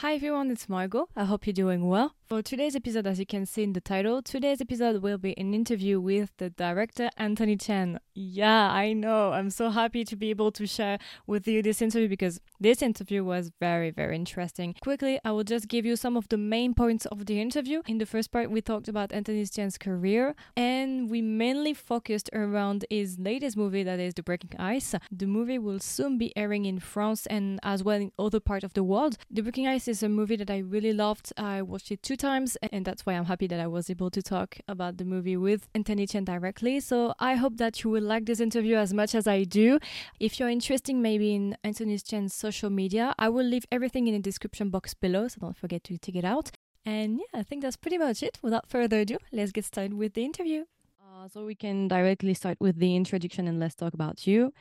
Hi everyone, it's Margo. I hope you're doing well. For today's episode, as you can see in the title, today's episode will be an interview with the director Anthony Chen. Yeah, I know. I'm so happy to be able to share with you this interview because this interview was very, very interesting. Quickly, I will just give you some of the main points of the interview. In the first part, we talked about Anthony Chen's career and we mainly focused around his latest movie, that is The Breaking Ice. The movie will soon be airing in France and as well in other parts of the world. The Breaking Ice is a movie that I really loved. I watched it two times, and that's why I'm happy that I was able to talk about the movie with Anthony Chen directly. So I hope that you will like this interview as much as I do. If you're interested maybe in Anthony Chen's social media, I will leave everything in the description box below, so don't forget to check it out. And yeah, I think that's pretty much it. Without further ado, let's get started with the interview. Uh, so we can directly start with the introduction and let's talk about you.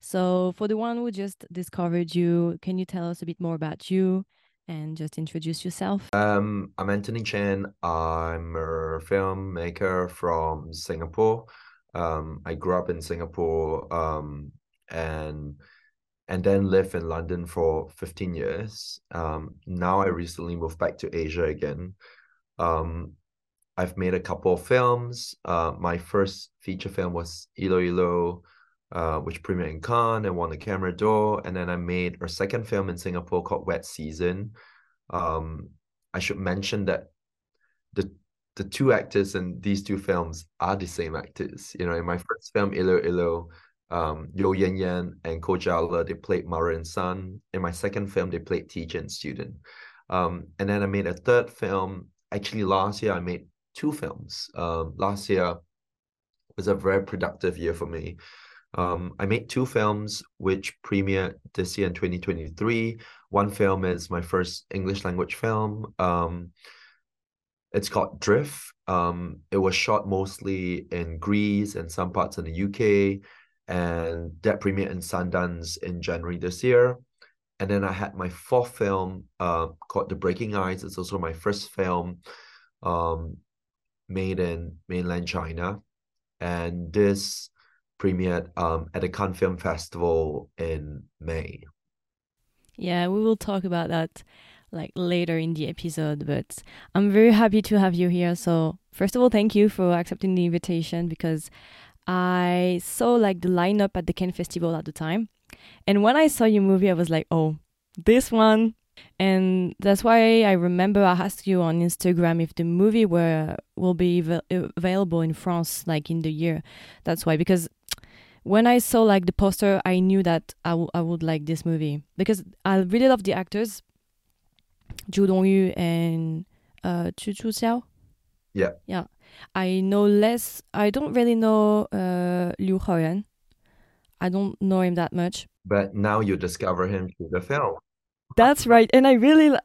So, for the one who just discovered you, can you tell us a bit more about you and just introduce yourself? Um, I'm Anthony Chen. I'm a filmmaker from Singapore. Um, I grew up in Singapore um, and and then lived in London for 15 years. Um, now I recently moved back to Asia again. Um, I've made a couple of films. Uh, my first feature film was Ilo Ilo, uh, which premiered in Cannes and won the Camera d'Or. And then I made a second film in Singapore called Wet Season. Um, I should mention that the the two actors in these two films are the same actors. You know, in my first film, Ilo Ilo, um, Yeo Yann Yann and Koh Jia they played mother and son. In my second film, they played teacher and student. Um, and then I made a third film. Actually, last year I made two films. Um, last year was a very productive year for me. Um, I made two films which premiered this year in 2023. One film is my first English language film. Um, it's called Drift. Um, it was shot mostly in Greece and some parts in the UK, and that premiered in Sundance in January this year. And then I had my fourth film uh, called The Breaking Ice. It's also my first film um, made in mainland China. And this premiered um, at the Cannes Film Festival in May. Yeah, we will talk about that like later in the episode, but I'm very happy to have you here. So, first of all, thank you for accepting the invitation because I saw like the lineup at the Cannes Festival at the time. And when I saw your movie, I was like, oh, this one. And that's why I remember I asked you on Instagram if the movie were will be available in France like in the year. That's why because when I saw like the poster, I knew that I, w- I would like this movie because I really love the actors, Zhou Dongyu and uh, Qu Chuxiao. Yeah. Yeah. I know less. I don't really know uh, Liu Haoran. I don't know him that much. But now you discover him through the film. That's right, and I really.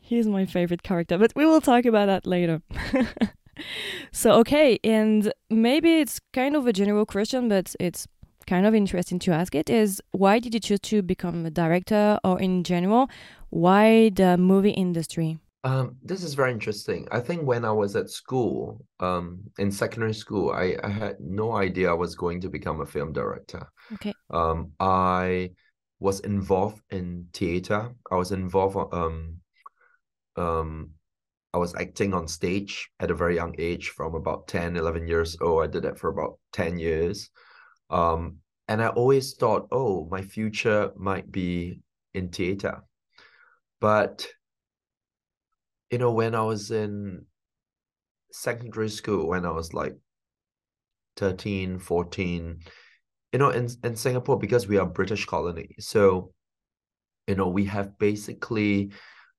He's my favorite character, but we will talk about that later. so okay, and maybe it's kind of a general question, but it's kind of interesting to ask it is why did you choose to become a director? Or in general why the movie industry? Um, this is very interesting. I think when i was at school um, in secondary school I, I had no idea i was going to become a film director. Okay. Um, i was involved in theater. I was involved um, um, I was acting on stage at a very young age from about 10, 11 years old. I did that for about 10 years. Um, and I always thought, oh, my future might be in theater. But, you know, when I was in secondary school, when I was like 13, 14, you know, in, in Singapore, because we are British colony, so, you know, we have basically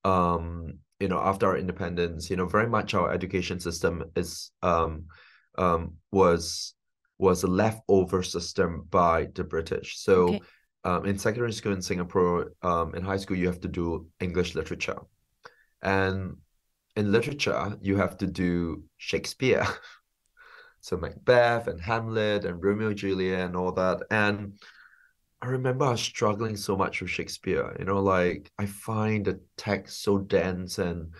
um you know after our independence you know very much our education system is um um was was a leftover system by the british. So okay. um, in secondary school in singapore um, in high school you have to do english literature. And in literature you have to do shakespeare. So macbeth and hamlet and romeo and juliet and all that. And I remember I was struggling so much with Shakespeare. You know, like I find the text so dense and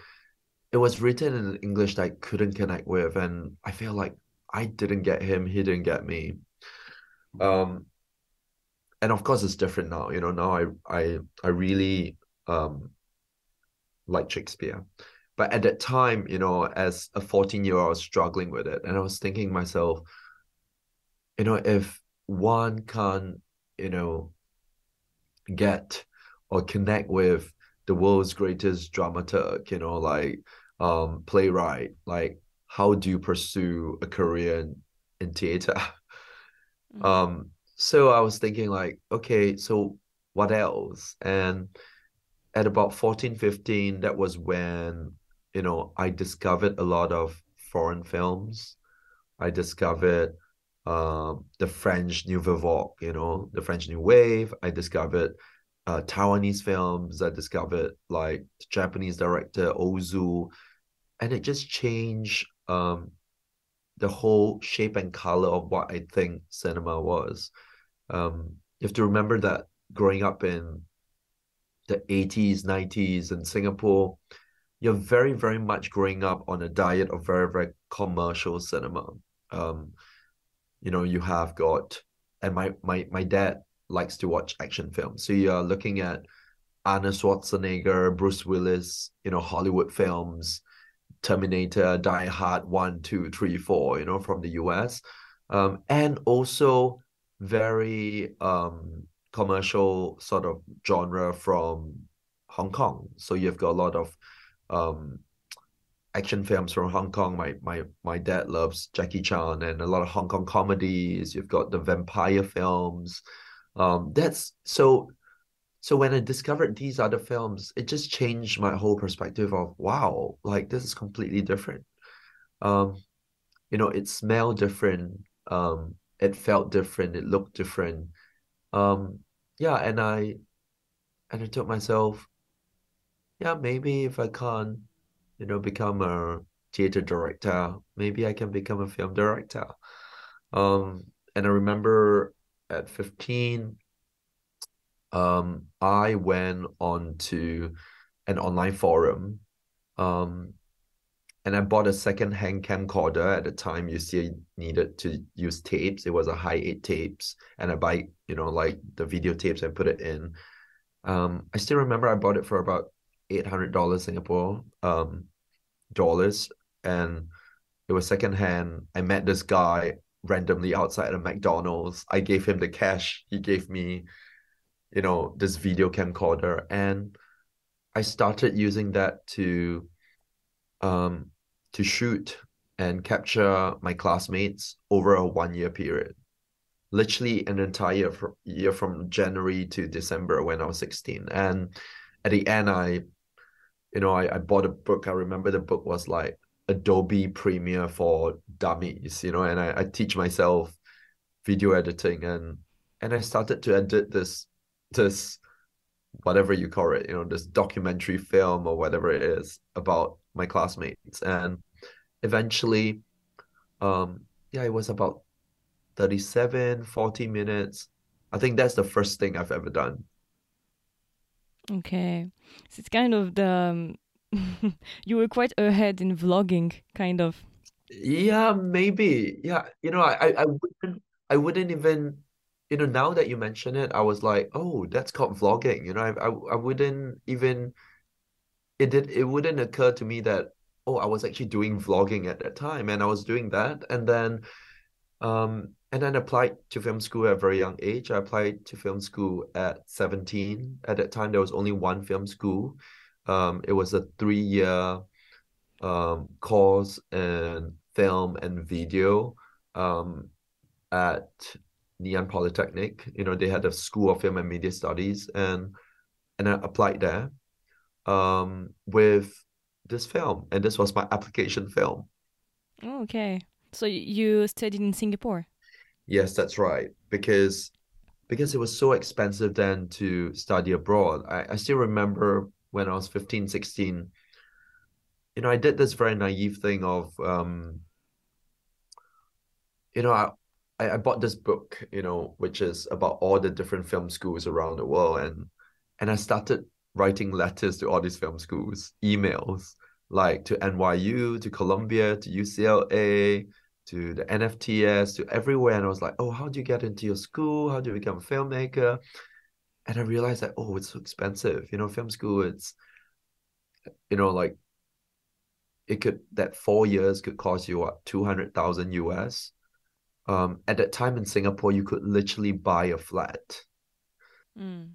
it was written in English that I couldn't connect with, and I feel like I didn't get him, he didn't get me. Um, and of course, it's different now. You know, now I I I really um like Shakespeare. But at that time, you know, as a 14 year old, I was struggling with it. And I was thinking myself, you know, if one can't, you know, get or connect with the world's greatest dramaturg, you know, like um playwright, like how do you pursue a career in, in theater? Mm-hmm. Um, so I was thinking like, okay, so what else? And at about 14, 15, that was when, you know, I discovered a lot of foreign films. I discovered um, the French Nouvelle Vague, you know, the French New Wave. I discovered uh, Taiwanese films. I discovered like Japanese director Ozu, and it just changed um, the whole shape and color of what I think cinema was. Um, you have to remember that growing up in the 80s, 90s in Singapore, you're very, very much growing up on a diet of very, very commercial cinema. Um, you know, you have got, and my my my dad likes to watch action films. So you're looking at Arnold Schwarzenegger, Bruce Willis, you know, Hollywood films, Terminator, Die Hard, one, two, three, four, you know, from the US. Um, and also very um commercial sort of genre from Hong Kong. So you've got a lot of um action films from Hong Kong. My my my dad loves Jackie Chan and a lot of Hong Kong comedies. You've got the vampire films. Um, that's so. So when I discovered these other films, it just changed my whole perspective of wow, like this is completely different. Um, you know, it smelled different. Um, it felt different. It looked different. Um, yeah, and I, and I told myself, yeah, maybe if I can't you know, become a theater director. Maybe I can become a film director. Um, and I remember at 15, um, I went on to an online forum um, and I bought a second-hand camcorder. At the time, you still needed to use tapes. It was a high eight tapes, and I buy, you know, like the video tapes and put it in. Um, I still remember I bought it for about eight hundred dollars Singapore um dollars, and it was secondhand. I met this guy randomly outside a McDonald's. I gave him the cash. He gave me, you know, this video camcorder, and I started using that to, um, to shoot and capture my classmates over a one year period literally an entire year from January to December when I was 16. And at the end, I you know, I, I bought a book. I remember the book was like Adobe Premiere for Dummies, you know, and I, I teach myself video editing and and I started to edit this this whatever you call it, you know, this documentary film or whatever it is about my classmates. And eventually, um, yeah, it was about 37, 40 minutes. I think that's the first thing I've ever done. Okay, so it's kind of the um, you were quite ahead in vlogging, kind of. Yeah, maybe. Yeah, you know, I I wouldn't I wouldn't even you know now that you mention it, I was like, oh, that's called vlogging. You know, I I, I wouldn't even it did it wouldn't occur to me that oh, I was actually doing vlogging at that time, and I was doing that, and then um and then applied to film school at a very young age. I applied to film school at 17. At that time, there was only one film school. Um, it was a three-year um, course in film and video um, at Ann Polytechnic. You know, they had a school of film and media studies, and and I applied there um, with this film, and this was my application film. okay, so you studied in Singapore. Yes, that's right. Because because it was so expensive then to study abroad. I, I still remember when I was 15, 16, you know, I did this very naive thing of um, you know, I I bought this book, you know, which is about all the different film schools around the world and and I started writing letters to all these film schools, emails, like to NYU, to Columbia, to UCLA, to the NFTS, to everywhere. And I was like, oh, how do you get into your school? How do you become a filmmaker? And I realized that, oh, it's so expensive. You know, film school, it's you know, like it could that four years could cost you what two hundred thousand US. Um, at that time in Singapore, you could literally buy a flat. Mm.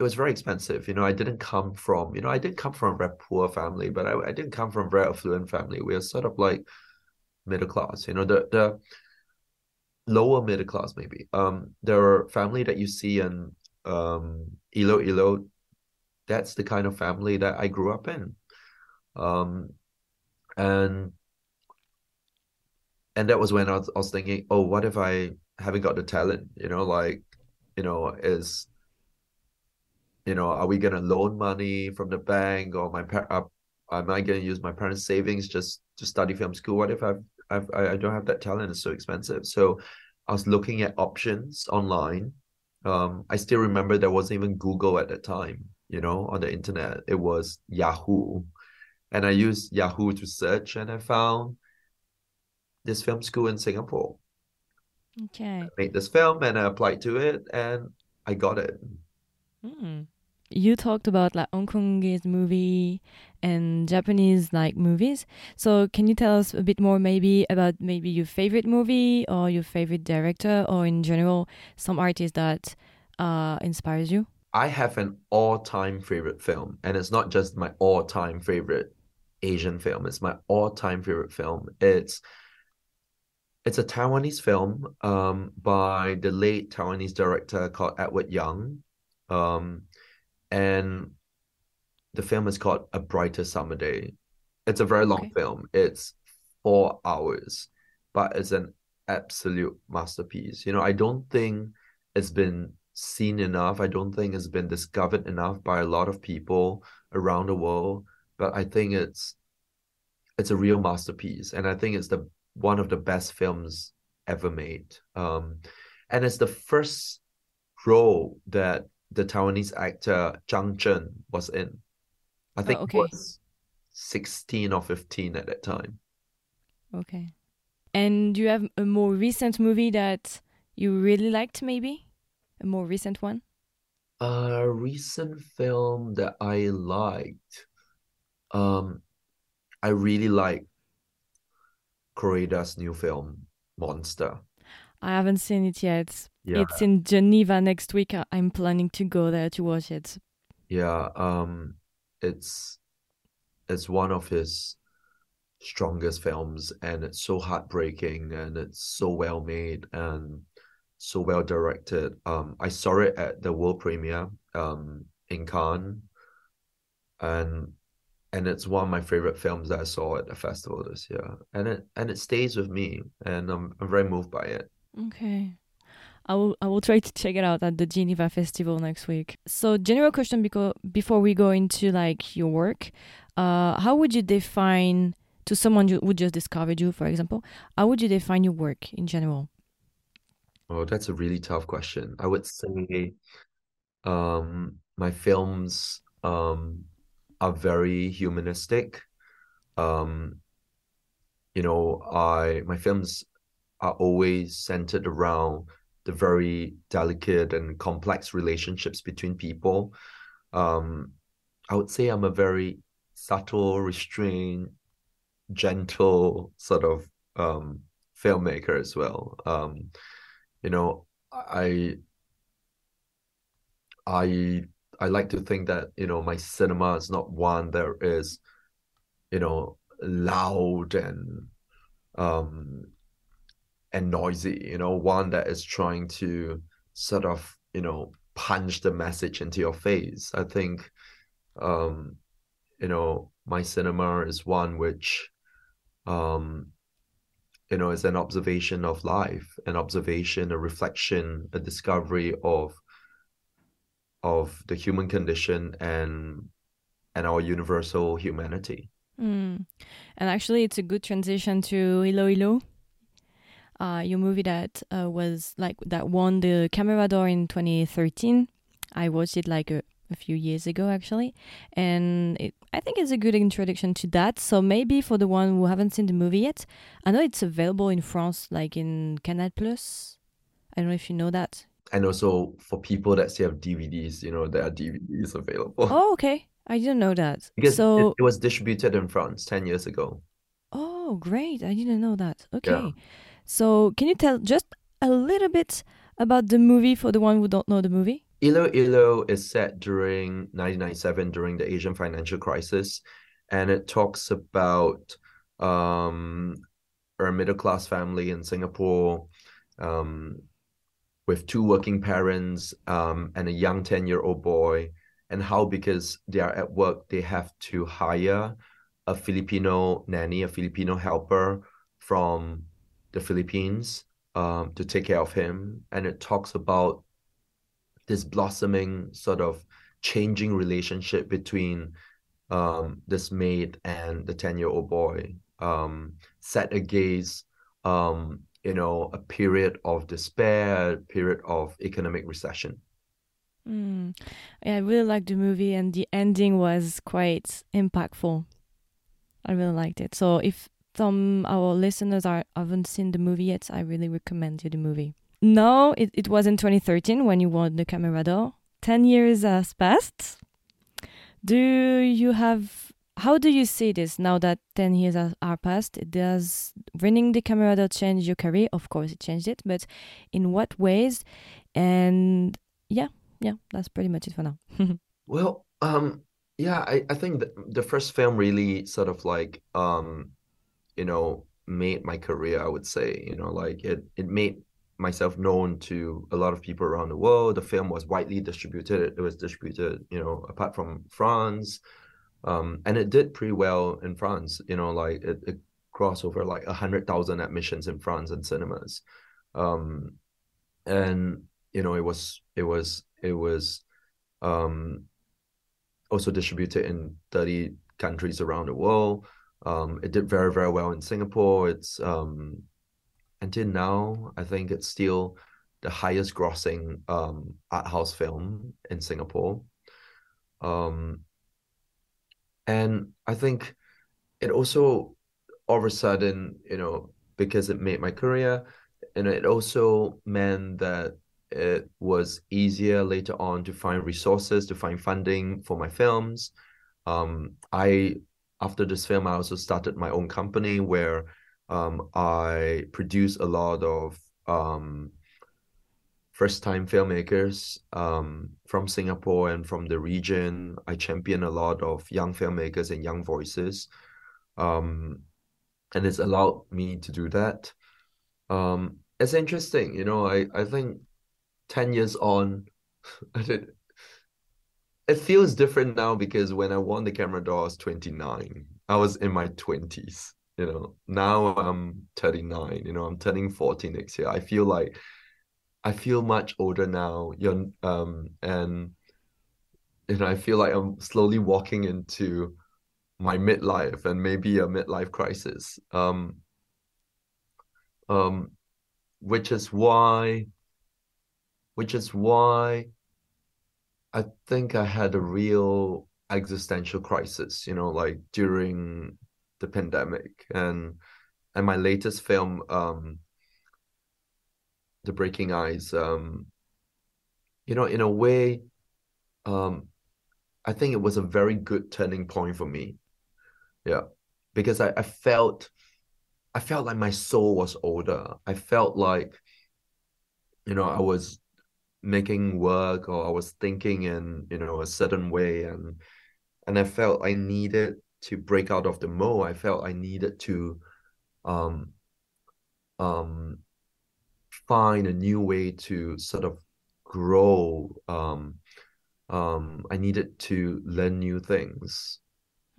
It was very expensive. You know, I didn't come from, you know, I didn't come from a very poor family, but I, I didn't come from a very affluent family. We are sort of like middle class. You know, the the lower middle class maybe. Um, there are family that you see in um Ilo that's the kind of family that I grew up in. Um, and and that was when I was, I was thinking, oh, what if I haven't got the talent? You know, like, you know, is you know, are we gonna loan money from the bank or my par- uh, am I gonna use my parents' savings just to study film school? What if I've, I've I don't have that talent? It's so expensive. So I was looking at options online. Um, I still remember there wasn't even Google at that time you know, on the internet. It was Yahoo. And I used Yahoo to search and I found this film school in Singapore. Okay. I made this film and I applied to it and I got it. Mm. You talked about like Hong Kongese movie and Japanese like movies. So can you tell us a bit more maybe about maybe your favorite movie or your favorite director or in general some artist that uh, inspires you? I have an all-time favorite film, and it's not just my all-time favorite Asian film. It's my all-time favorite film. It's it's a Taiwanese film um, by the late Taiwanese director called Edward Yang, um, and the film is called A Brighter Summer Day. It's a very long okay. film. It's four hours, but it's an absolute masterpiece. You know, I don't think it's been seen enough. I don't think it's been discovered enough by a lot of people around the world. But I think it's it's a real masterpiece, and I think it's the one of the best films ever made. Um, and it's the first role that the Taiwanese actor Zhang Zhen was in. I think oh, okay. was sixteen or fifteen at that time. Okay. And do you have a more recent movie that you really liked, maybe? a more recent one? A recent film that I liked. Um, I really like Koreeda's new film, Monster. I haven't seen it yet. Yeah. It's in Geneva next week. I'm planning to go there to watch it. Yeah, um, it's it's one of his strongest films, and it's so heartbreaking, and it's so well made, and so well directed. Um, I saw it at the world premiere um, in Cannes, and and it's one of my favorite films that I saw at the festival this year, and it and it stays with me, and I'm I'm very moved by it. Okay. I will I will try to check it out at the Geneva Festival next week. So general question because before we go into like your work, uh, how would you define to someone who would just discovered you, for example, how would you define your work in general? Oh, that's a really tough question. I would say um my films um are very humanistic. Um you know, I my films are always centered around the very delicate and complex relationships between people. Um I would say I'm a very subtle, restrained, gentle sort of um filmmaker as well. Um you know, I I I like to think that, you know, my cinema is not one that is, you know, loud and um and noisy, you know, one that is trying to sort of, you know, punch the message into your face. I think um, you know, my cinema is one which um you know, is an observation of life, an observation, a reflection, a discovery of of the human condition and and our universal humanity. Mm. And actually, it's a good transition to Ilo Ilo, uh, your movie that uh, was like that won the Camera d'Or in 2013. I watched it like a, a few years ago actually, and it, I think it's a good introduction to that. So maybe for the one who haven't seen the movie yet, I know it's available in France, like in Canal Plus. I don't know if you know that. And also for people that still have DVDs, you know, there are DVDs available. Oh, okay. I didn't know that. because so it, it was distributed in France 10 years ago. Oh, great. I didn't know that. Okay. So, can you tell just a little bit about the movie for the one who don't know the movie? Ilo Ilo is set during 1997 during the Asian financial crisis, and it talks about um, a middle class family in Singapore um, with two working parents um, and a young 10 year old boy, and how because they are at work, they have to hire a Filipino nanny, a Filipino helper from the Philippines um, to take care of him. And it talks about this blossoming sort of changing relationship between um, this maid and the 10 year old boy um, set against um, you know a period of despair a period of economic recession Mm. Yeah, I really liked the movie, and the ending was quite impactful. I really liked it. So, if some our listeners are haven't seen the movie yet, I really recommend you the movie. No, it, it was in 2013 when you won the Camera d'Or. Ten years has passed. Do you have? How do you see this now that ten years are, are passed? Does winning the Camera d'Or change your career? Of course, it changed it, but in what ways? And yeah, yeah, that's pretty much it for now. well um yeah i, I think the, the first film really sort of like um you know made my career i would say you know like it it made myself known to a lot of people around the world. The film was widely distributed. It, was distributed you know apart from france um and it did pretty well in france you know like it, it crossed over like a hundred thousand admissions in france and cinemas. Um and you know it was it was it was um, also distributed in 30 countries around the world. Um, it did very, very well in Singapore. It's um, until now, I think it's still the highest grossing um, art house film in Singapore. Um, and I think it also all of a sudden, you know, because it made my career, and it also meant that it was easier later on to find resources to find funding for my films um, i after this film i also started my own company where um, i produce a lot of um, first time filmmakers um, from singapore and from the region. I champion a lot of young filmmakers and young voices um, and it's allowed me to do that. Um, it's interesting you know i, I think 10 years on, I did it feels different now because when I won the Camera d'Or, I was 29. I was in my 20s, you know. Now I'm 39, you know, I'm turning 40 next year. I feel like I feel much older now. You're, um, and you know, I feel like I'm slowly walking into my midlife and maybe a midlife crisis. Um, um, which is why which is why I think I had a real existential crisis, you know, like during the pandemic and and my latest film, um, The Breaking Ice, um, you know, in a way, um, I think it was a very good turning point for me. Yeah. Because I, I felt I felt like my soul was older. I felt like, you know, I was making work or I was thinking in you know a certain way and and I felt I needed to break out of the mold. I felt I needed to um um find a new way to sort of grow. Um um I needed to learn new things.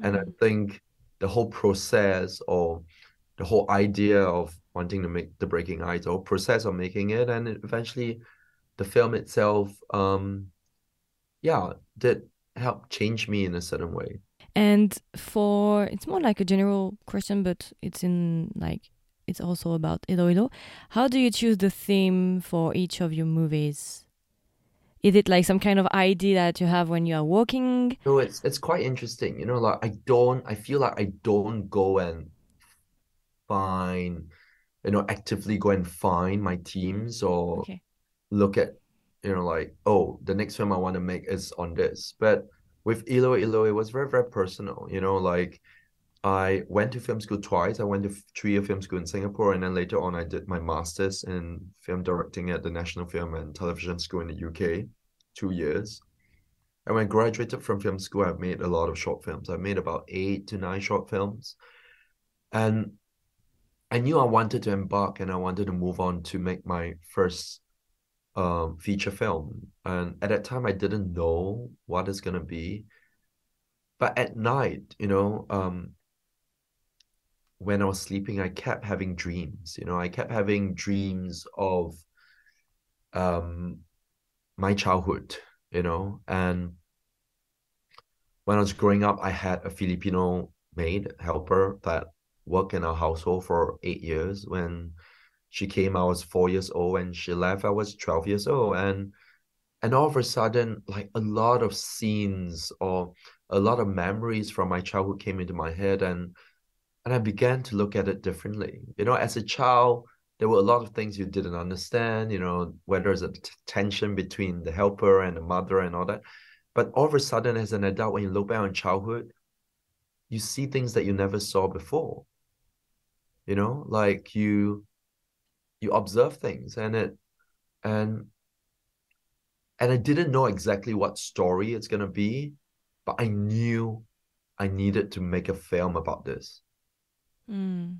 Mm-hmm. And I mm. think the whole process or the whole idea of wanting to make the breaking ice or process of making it and eventually the film itself, um, yeah, did help change me in a certain way. And for it's more like a general question, but it's in like it's also about Ilo Ilo. How do you choose the theme for each of your movies? Is it like some kind of idea that you have when you are walking? No, it's it's quite interesting. You know, like I don't I feel like I don't go and find you know actively go and find my teams or okay look at you know like oh the next film i want to make is on this but with Ilo Ilo, it was very, very personal. You know, like I went to film school twice. I went to three-year film school in Singapore, and then later on, I did my master's in film directing at the National Film and Television School in the UK, two years. And when I graduated from film school, I've made a lot of short films. I've made about eight to nine short films. And I knew I wanted to embark and I wanted to move on to make my first um, feature film. And at that time, I didn't know what it's going to be. But at night, you know, um, when I was sleeping, I kept having dreams. You know, I kept having dreams of um, my childhood, you know, and when I was growing up, I had a Filipino maid helper that worked in our household for eight years. When she came, I was four years old. and she left, I was 12 years old. And and all of a sudden, like a lot of scenes or a lot of memories from my childhood came into my head and and I began to look at it differently. You know, as a child, there were a lot of things you didn't understand, you know, whether it's a t- tension between the helper and the mother and all that. But all of a sudden, as an adult, when you look back on childhood, you see things that you never saw before. You know, like you you observe things and it and and I didn't know exactly what story it's gonna be, but I knew I needed to make a film about this. Mm.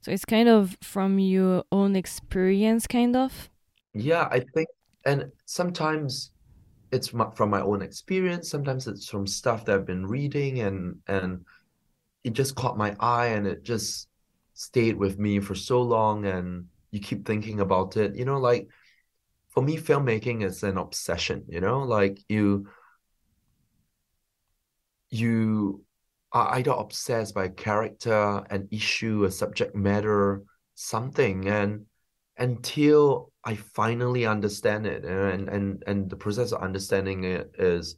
So it's kind of from your own experience, kind of. Yeah, I think, and sometimes it's my, from my own experience. Sometimes it's from stuff that I've been reading, and and it just caught my eye, and it just stayed with me for so long, and you keep thinking about it. You know, like for me, filmmaking is an obsession. You know, like you you are either obsessed by a character, an issue, a subject matter, something, and until I finally understand it, and and and the process of understanding it is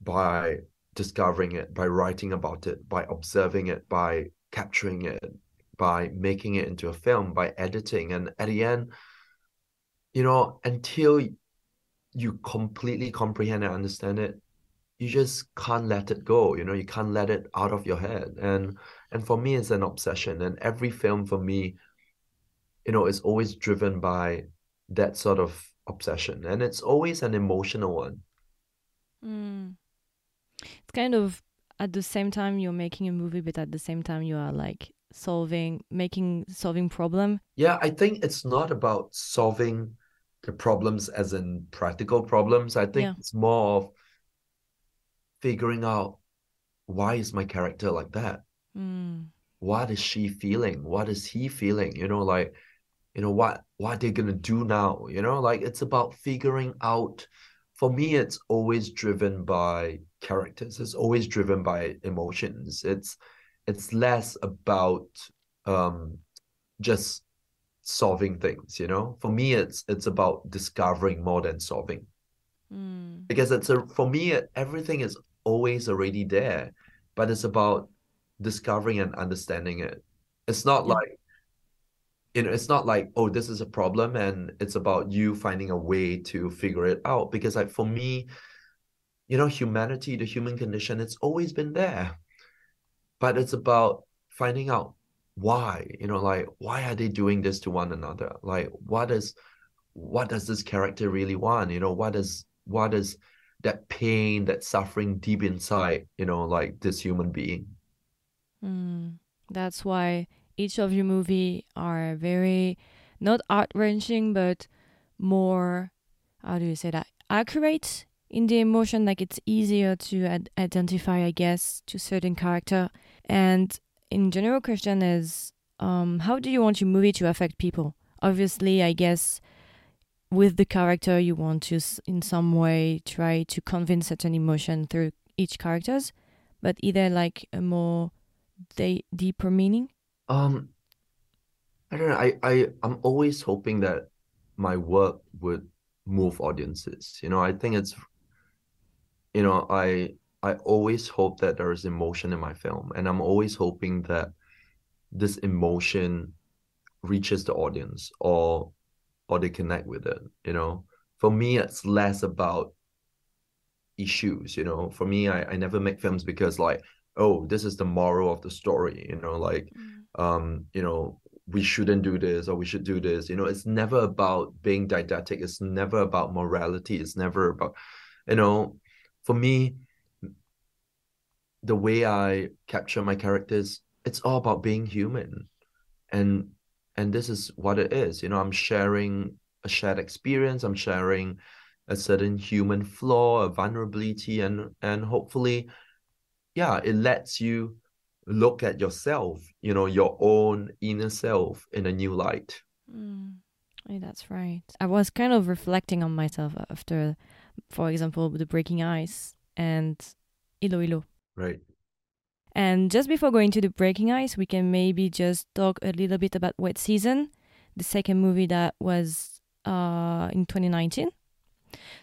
by discovering it, by writing about it, by observing it, by capturing it, by making it into a film, by editing, and at the end, you know, until you completely comprehend and understand it, you just can't let it go you know you can't let it out of your head. And and for me it's an obsession. And every film for me you know is always driven by that sort of obsession. And it's always an emotional one. Mm. it's kind of at the same time you're making a movie but at the same time you are like solving making solving problem yeah i think it's not about solving the problems as in practical problems i think yeah. it's more of figuring out why is my character like that? Mm. What is she feeling? What is he feeling? You know, like, you know, what what they're gonna do now? You know, like it's about figuring out. For me, it's always driven by characters. It's always driven by emotions. It's it's less about um just solving things you know for me it's it's about discovering more than solving mm. because it's a for me everything is always already there, but it's about discovering and understanding it. It's not yeah. like you know, it's not like, oh, this is a problem and it's about you finding a way to figure it out. Because like for me, you know, humanity, the human condition, it's always been there. But it's about finding out why, you know, like why are they doing this to one another? Like what is what does this character really want? You know, what is what is that pain, that suffering deep inside, you know, like this human being. Mm, that's why each of your movie are very not art wrenching, but more how do you say that accurate in the emotion. Like it's easier to ad- identify, I guess, to certain character. And in general, question is, um, how do you want your movie to affect people? Obviously, I guess with the character you want to in some way try to convince certain emotion through each characters but either like a more de- deeper meaning? Um i don't know. I i i'm always hoping that my work would move audiences. You know i think it's you know i i always hope that there is emotion in my film and i'm always hoping that this emotion reaches the audience or or they connect with it you know? For me it's less about issues you know? For me I, I never make films because like oh this is the moral of the story you know? Like mm. um you know we shouldn't do this or we should do this you know? It's never about being didactic. It's never about morality. It's never about you know? For me the way i capture my characters it's all about being human. And and this is what it is you know i'm sharing a shared experience i'm sharing a certain human flaw a vulnerability and and hopefully yeah it lets you look at yourself you know your own inner self in a new light. Mm. yeah, that's right. I was kind of reflecting on myself after for example the breaking ice and ilo ilo right and just before going to the breaking ice we can maybe just talk a little bit about wet season the second movie that was uh, in 2019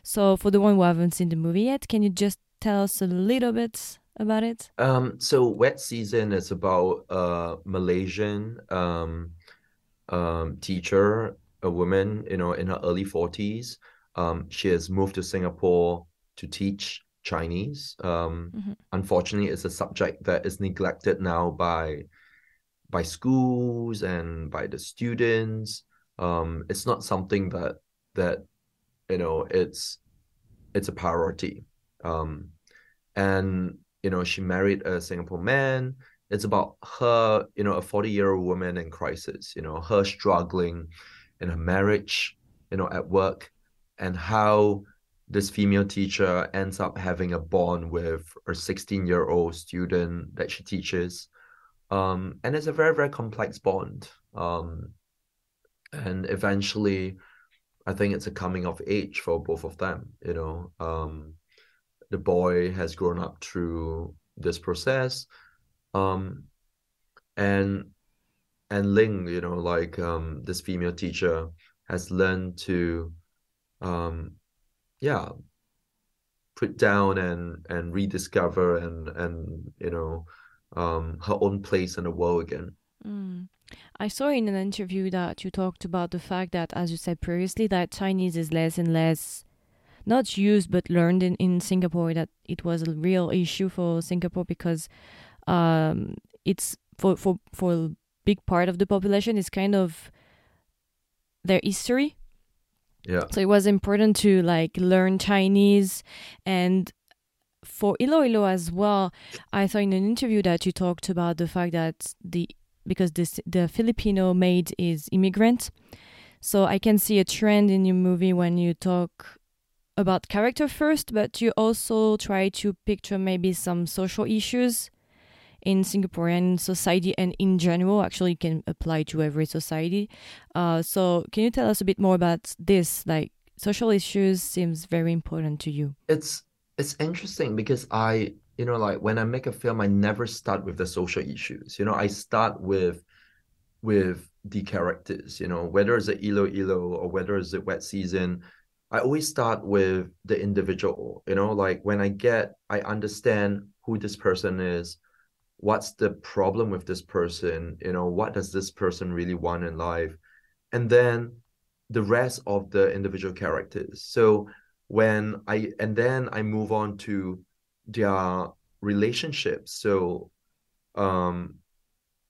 so for the one who haven't seen the movie yet can you just tell us a little bit about it? Um, so Wet Season is about a Malaysian um, um, teacher, a woman, you know, in her early 40s. Um, she has moved to Singapore to teach Chinese. Um, mm-hmm. Unfortunately, it's a subject that is neglected now by by schools and by the students. Um, it's not something that that you know it's it's a priority. Um, and you know, she married a Singapore man. It's about her, you know, a 40 year old woman in crisis, you know, her struggling in her marriage, you know, at work, and how this female teacher ends up having a bond with a 16 year old student that she teaches. Um, and it's a very, very complex bond. Um, and eventually, I think it's a coming of age for both of them, you know. Um, the boy has grown up through this process um and and ling you know like um this female teacher has learned to um yeah put down and and rediscover and and you know um her own place in the world again mm. I saw in an interview that you talked about the fact that, as you said previously, that Chinese is less and less not used but learned in, in Singapore that it was a real issue for Singapore because um, it's for, for for a big part of the population is kind of their history. Yeah. So it was important to like learn Chinese and for Ilo Ilo as well, I saw in an interview that you talked about the fact that the because this the Filipino maid is immigrant. So I can see a trend in your movie when you talk about character first, but you also try to picture maybe some social issues in Singaporean society and in general. Actually, can apply to every society. Uh, so, can you tell us a bit more about this? Like, social issues seems very important to you. It's it's interesting because I, you know, like when I make a film, I never start with the social issues. You know, I start with with the characters. You know, whether it's a Ilo Ilo or whether it's a wet season I always start with the individual, you know, like when I get, I understand who this person is, what's the problem with this person, you know, what does this person really want in life? And then the rest of the individual characters. So when I, and then I move on to their relationships. So, um,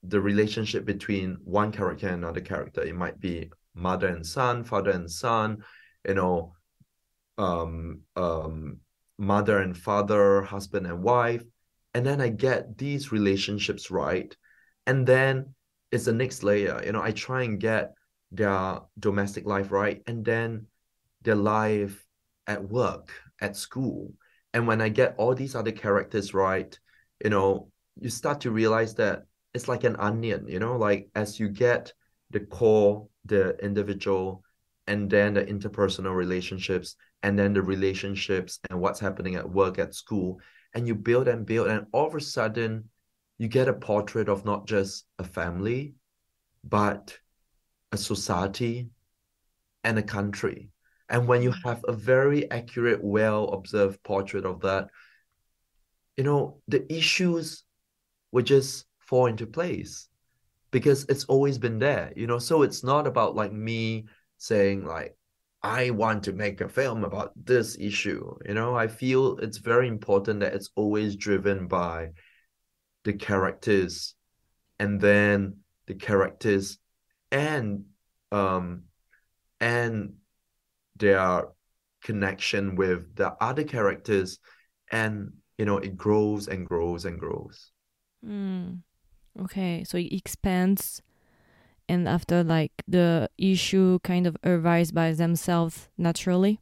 the relationship between one character and another character. It might be mother and son, father and son, you know, um, um, mother and father, husband and wife, and then I get these relationships right, and then it's the next layer. You know, I try and get their domestic life right, and then their life at work, at school, and when I get all these other characters right, you know, you start to realize that it's like an onion. You know, like as you get the core, the individual and then the interpersonal relationships and then the relationships and what's happening at work at school and you build and build and all of a sudden you get a portrait of not just a family but a society and a country. And when you have a very accurate well observed portrait of that you know the issues would just fall into place because it's always been there you know? So it's not about like me saying like I want to make a film about this issue. You know, I feel it's very important that it's always driven by the characters and then the characters and um and their connection with the other characters and you know it grows and grows and grows mm. okay so it expands and after like the issue kind of arise by themselves naturally?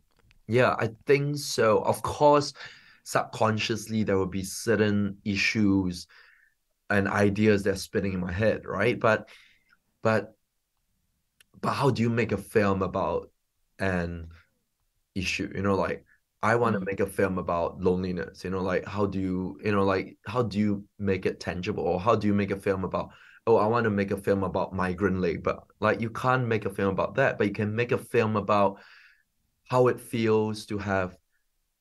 Yeah i think so. Of course subconsciously there will be certain issues and ideas that's spinning in my head right? But but but how do you make a film about an issue? You know like i want to mm. make a film about loneliness you know like how do you you know like how do you make it tangible? Or how do you make a film about oh, I want to make a film about migrant labor. Like you can't make a film about that, but you can make a film about how it feels to have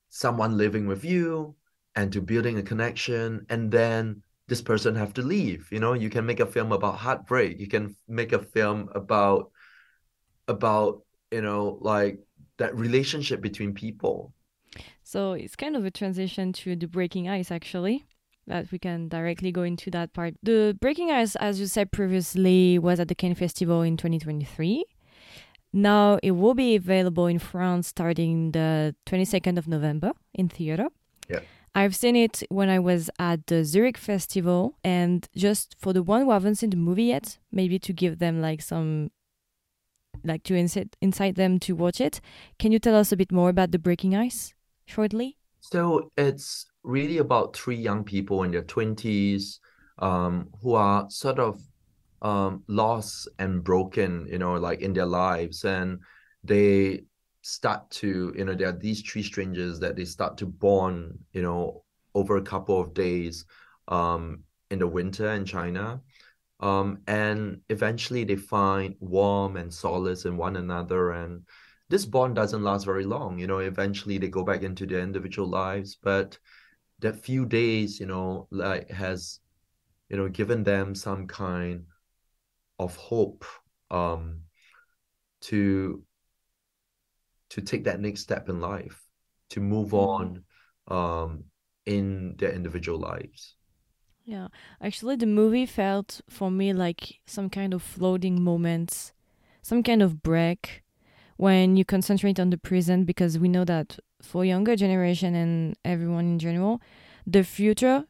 someone living with you and to building a connection and then this person have to leave you know? You can make a film about heartbreak. You can make a film about about you know like that relationship between people. So it's kind of a transition to the breaking ice actually that we can directly go into that part. The Breaking Ice, as you said previously, was at the Cannes Festival in 2023. Now it will be available in France starting the 22nd of November in theater. Yeah. I've seen it when I was at the Zurich Festival, and just for the one who haven't seen the movie yet, maybe to give them like some, like to incite, incite them to watch it. Can you tell us a bit more about the Breaking Ice shortly? So it's really about three young people in their 20s um, who are sort of um, lost and broken, you know, like in their lives. And they start to, you know, there are these three strangers that they start to bond, you know, over a couple of days um, in the winter in China. Um, and eventually they find warmth and solace in one another. And this bond doesn't last very long. You know, eventually they go back into their individual lives, but that few days, you know, like has, you know, given them some kind of hope um to to take that next step in life, to move mm-hmm. on um in their individual lives. Yeah. Actually the movie felt for me like some kind of floating moments, some kind of break when you concentrate on the present because we know that for younger generation and everyone in general the future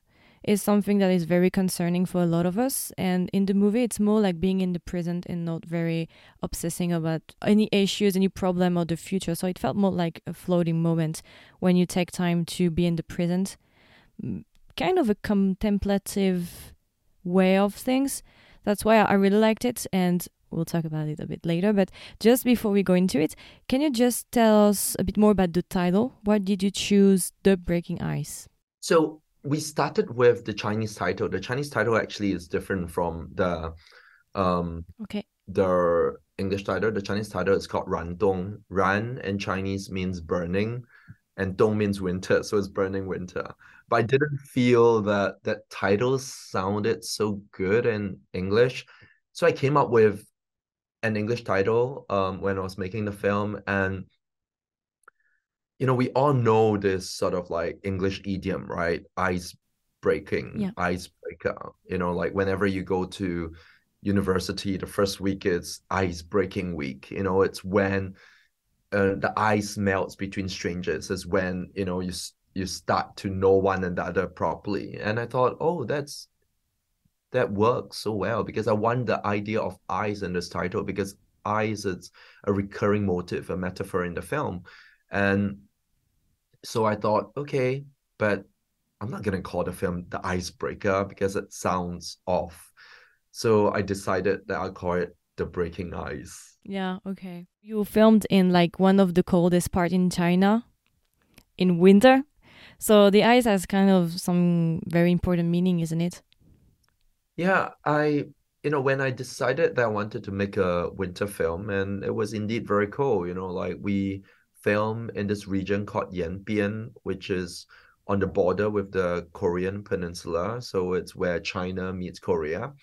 is something that is very concerning for a lot of us. And in the movie it's more like being in the present and not very obsessing about any issues any problem or the future. So it felt more like a floating moment when you take time to be in the present. Mm, kind of a contemplative way of things. That's why i really liked it. And we'll talk about it a bit later. But just before we go into it, can you just tell us a bit more about the title? Why did you choose The Breaking Ice? So we started with the Chinese title. The Chinese title actually is different from the um okay the English title. The Chinese title is called Ran Dong. Ran in Chinese means burning, and Dong means winter, so it's burning winter. But I didn't feel that that title sounded so good in English, so I came up with an English title um, when I was making the film, and you know we all know this sort of like English idiom, right? Ice breaking, yeah. icebreaker. You know, like whenever you go to university, the first week is ice breaking week. You know, it's when uh, the ice melts between strangers. Is when you know you you start to know one another properly. And I thought, oh, that's that works so well because I want the idea of eyes in this title because eyes is a recurring motive, a metaphor in the film. And so I thought, okay, but I'm not gonna call the film the icebreaker because it sounds off. So I decided that I'll call it the breaking ice. Yeah, okay. You filmed in like one of the coldest part in China in winter. So the ice has kind of some very important meaning, isn't it? Yeah, I you know when I decided that I wanted to make a winter film, and it was indeed very cool. You know, like we film in this region called Yanbian, which is on the border with the Korean peninsula. So it's where China meets Korea.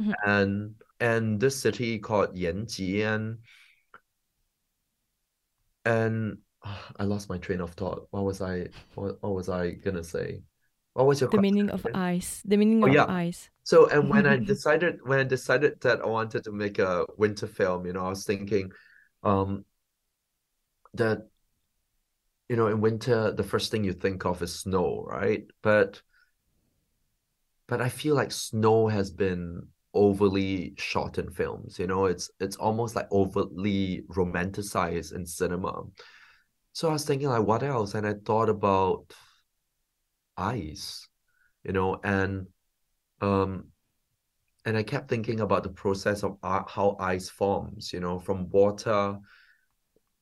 Mm-hmm. And and this city called Yanji and and I lost my train of thought. What was I what, what was I gonna say? What was your the question meaning of ice the meaning Oh of yeah. ice So and when I decided when I decided that I wanted to make a winter film, you know, I was thinking um that you know in winter the first thing you think of is snow, right? But but I feel like snow has been overly shot in films, you know, it's it's almost like overly romanticized in cinema. So I was thinking like what else? And I thought about ice, you know, and um and I kept thinking about the process of how ice forms, you know, from water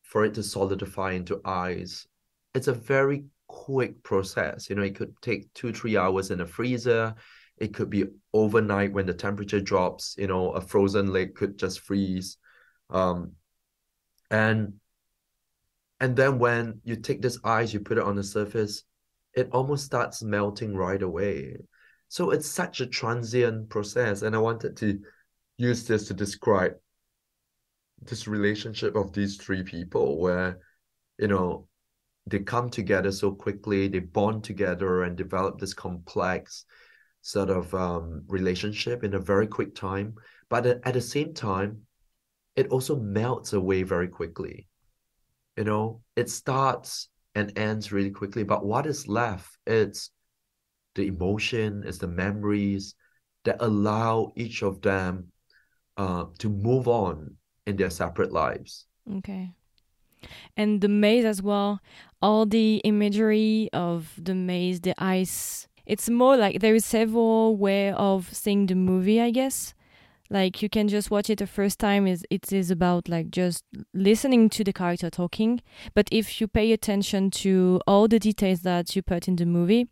for it to solidify into ice. It's a very quick process. You know, it could take two, three hours in a freezer. It could be overnight when the temperature drops. You know, a frozen lake could just freeze. Um, and and then when you take this ice, you put it on the surface, it almost starts melting right away. So it's such a transient process. And I wanted to use this to describe this relationship of these three people where, you know, they come together so quickly, they bond together and develop this complex sort of um, relationship in a very quick time. But at the same time, it also melts away very quickly. You know, it starts and ends really quickly, but what is left? It's the emotion, it's the memories that allow each of them uh, to move on in their separate lives. okay. And the maze as well all the imagery of the maze the ice it's more like there is several way of seeing the movie i guess. Like you can just watch it the first time is it is about like just listening to the character talking. But if you pay attention to all the details that you put in the movie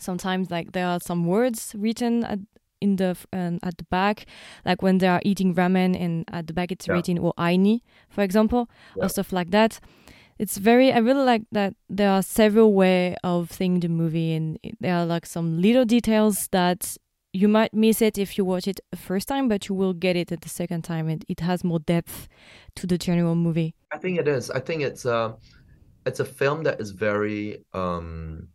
sometimes like there are some words written at in the um, at the back like when they are eating ramen and at the back it's Yeah. written or aini for example Yeah. or stuff like that it's very i really like that there are several way of seeing the movie and there are like some little details that you might miss it if you watch it the first time but you will get it at the second time and it has more depth to the general movie I think it is. I think it's a it's a film that is very um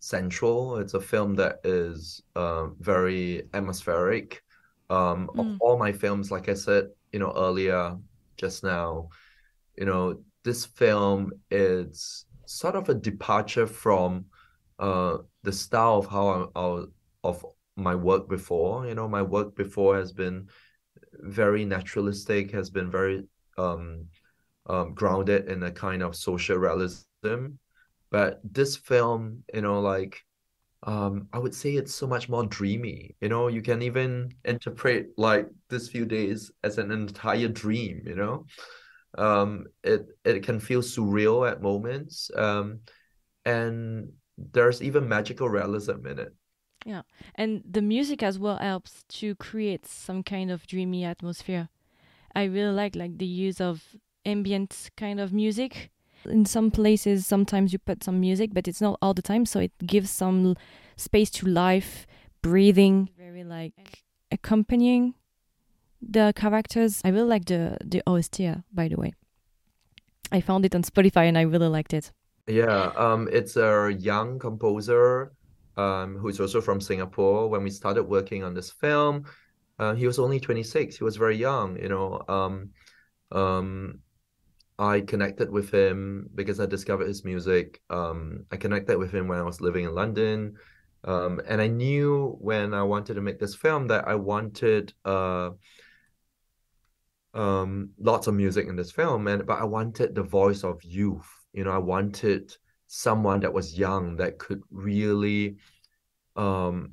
central. It's a film that is um very atmospheric. Um of Mm. all my films, like I said, you know, earlier just now, you know, this film is sort of a departure from uh the style of how I of my work before. You know, my work before has been very naturalistic, has been very um um, grounded in a kind of social realism. But this film, you know, like um, I would say it's so much more dreamy. You know, you can even interpret like this few days as an entire dream, you know. Um, it it can feel surreal at moments. Um, and there's even magical realism in it. Yeah, and the music as well helps to create some kind of dreamy atmosphere i really like like the use of ambient kind of music in some places sometimes you put some music but it's not all the time so it gives some l- space to life breathing very like accompanying the characters i really like the the ost here, by the way i found it on spotify and i really liked it Yeah, um, it's a young composer, um, who's also from Singapore. When we started working on this film, uh, he was only 26. He was very young, you know. Um, um, I connected with him because I discovered his music. Um, I connected with him when I was living in London. Um, and I knew when I wanted to make this film that I wanted uh um lots of music in this film and but I wanted the voice of youth. You know, I wanted someone that was young that could really um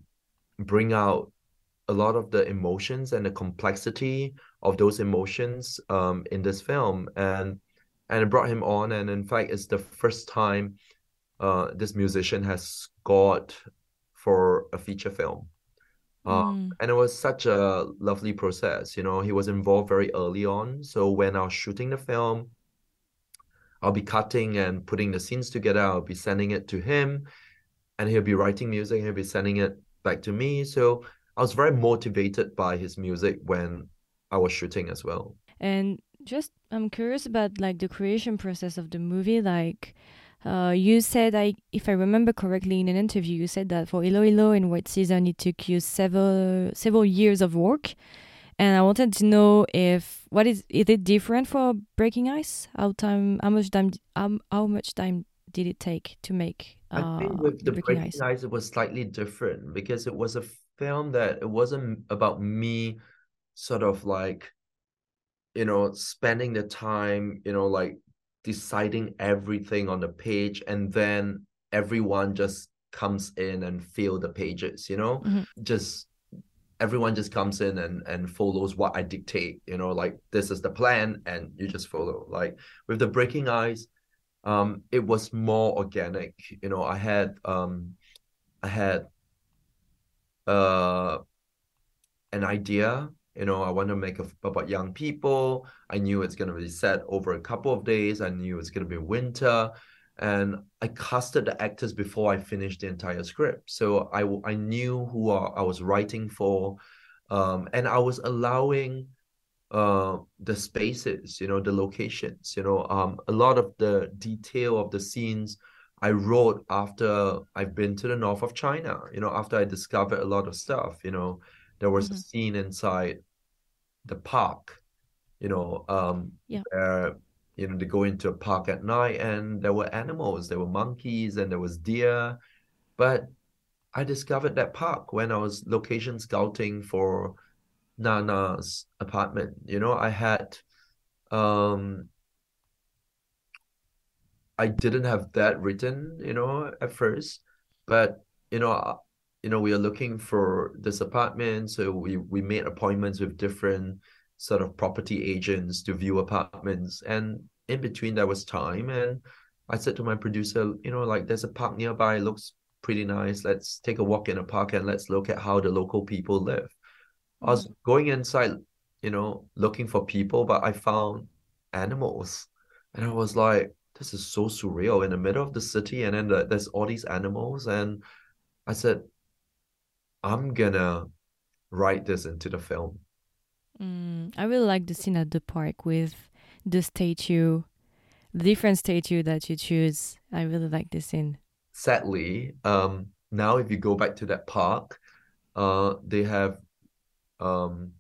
bring out a lot of the emotions and the complexity of those emotions um in this film and and I brought him on and in fact it's the first time uh this musician has scored for a feature film. Uh, Mm. and it was such a lovely process, you know, he was involved very early on. So when I was shooting the film, I'll be cutting and putting the scenes together, I'll be sending it to him, and he'll be writing music, he'll be sending it back to me. So I was very motivated by his music when I was shooting as well. And just I'm curious about like the creation process of the movie. Like, uh, you said, I if I remember correctly in an interview, you said that for Ilo Ilo in Wet Season, it took you several several years of work. And I wanted to know if what is is it different for Breaking Ice? How time? How much time? Um, how much time did it take to make? I Uh, think with the Breaking Breaking Ice. Ice, it was slightly different because it was a film that it wasn't about me sort of like, you know, spending the time, you know, like deciding everything on the page and then everyone just comes in and fill the pages, you know? Mhm. Just everyone just comes in and and follows what I dictate, you know, like this is the plan and you just follow. Like with the Breaking Ice, um, it was more organic. You know, I had um I had uh an idea. You know, I want to make a, about young people. I knew it's going to be set over a couple of days. I knew it's going to be winter. And I casted the actors before I finished the entire script. So I, I knew who I was writing for. Um, and I was allowing uh, the spaces, you know, the locations, you know, um, a lot of the detail of the scenes I wrote after I've been to the north of China, you know, after I discovered a lot of stuff, you know, there was a Mhm. scene inside the park, you know, um, Yeah. where, you know, they go into a park at night and there were animals, there were monkeys and there was deer. But I discovered that park when I was location scouting for Nana's apartment. You know, I had um I didn't have that written, you know, at first, but you know, you know, we are looking for this apartment, so we we made appointments with different sort of property agents to view apartments, and in between there was time, and I said to my producer, you know, like there's a park nearby, it looks pretty nice. Let's take a walk in the park and let's look at how the local people live. I was mm-hmm. going inside, you know, looking for people, but I found animals. And I was like, this is so surreal in the middle of the city. And then the, there's all these animals. And I said, I'm gonna write this into the film. Mm, I really like the scene at the park with the statue, the different statue that you choose. I really like this scene. Sadly, um, now if you go back to that park, uh, they have um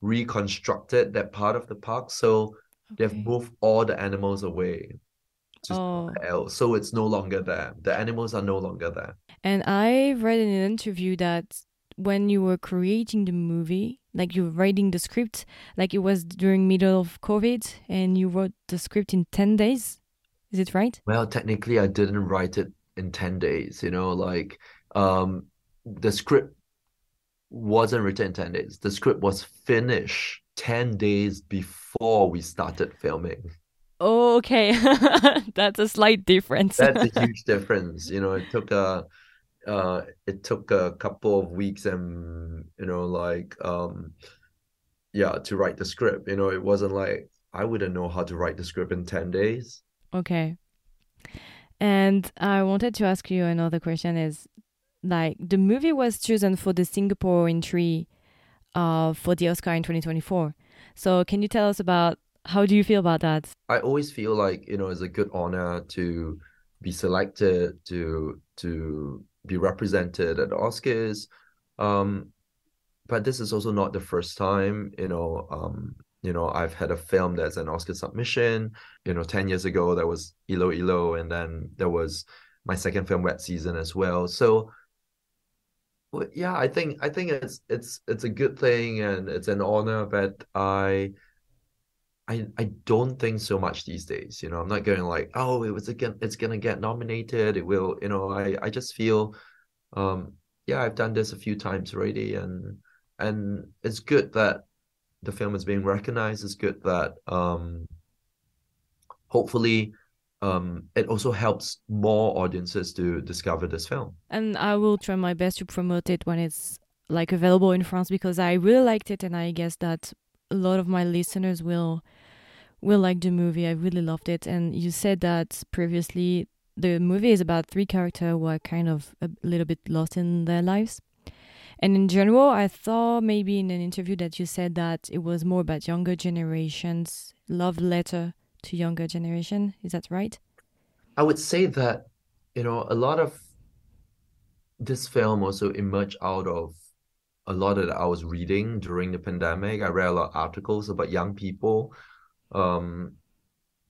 reconstructed that part of the park. So they've moved all the animals away Oh, else. So it's no longer there. The animals are no longer there. and I read in an interview that when you were creating the movie, like you were writing the script, like it was during middle of COVID, and you wrote the script in ten days. Is it right? Well, technically, I didn't write it in 10 days, you know, like um the script wasn't written in 10 days. The script was finished 10 days before we started filming. Oh, okay. That's a slight difference. That's a huge difference. You know, it took a uh it took a couple of weeks and you know like um yeah to write the script. You know, it wasn't like I wouldn't know how to write the script in 10 days. Okay. And I wanted to ask you another question is like the movie was chosen for the Singapore entry uh for the Oscar in 2024. So can you tell us about how do you feel about that? I always feel like, you know, it's a good honor to be selected to to be represented at Oscars. Um, but this is also not the first time, you know, um, you know, I've had a film that's an Oscar submission. You know, 10 years ago there was Ilo Ilo, and then there was my second film, Wet Season, as well. So well, yeah, I think I think it's it's it's a good thing and it's an honor, but I I I don't think so much these days. You know, I'm not going like, oh, it was again, it's gonna get nominated. It will, you know. I I just feel, um, yeah, I've done this a few times already, and and it's good that the film is being recognized. It's good that um, hopefully, um, it also helps more audiences to discover this film. And I will try my best to promote it when it's like available in France because I really liked it and I guess that a lot of my listeners will will like the movie. I really loved it. And you said that previously the movie is about three characters who are kind of a little bit lost in their lives. And in general, I thought maybe in an interview that you said that it was more about younger generations, love letter to younger generation. Is that right? I would say that, you know, a lot of this film also emerged out of a lot that I was reading during the pandemic. I read a lot of articles about young people um,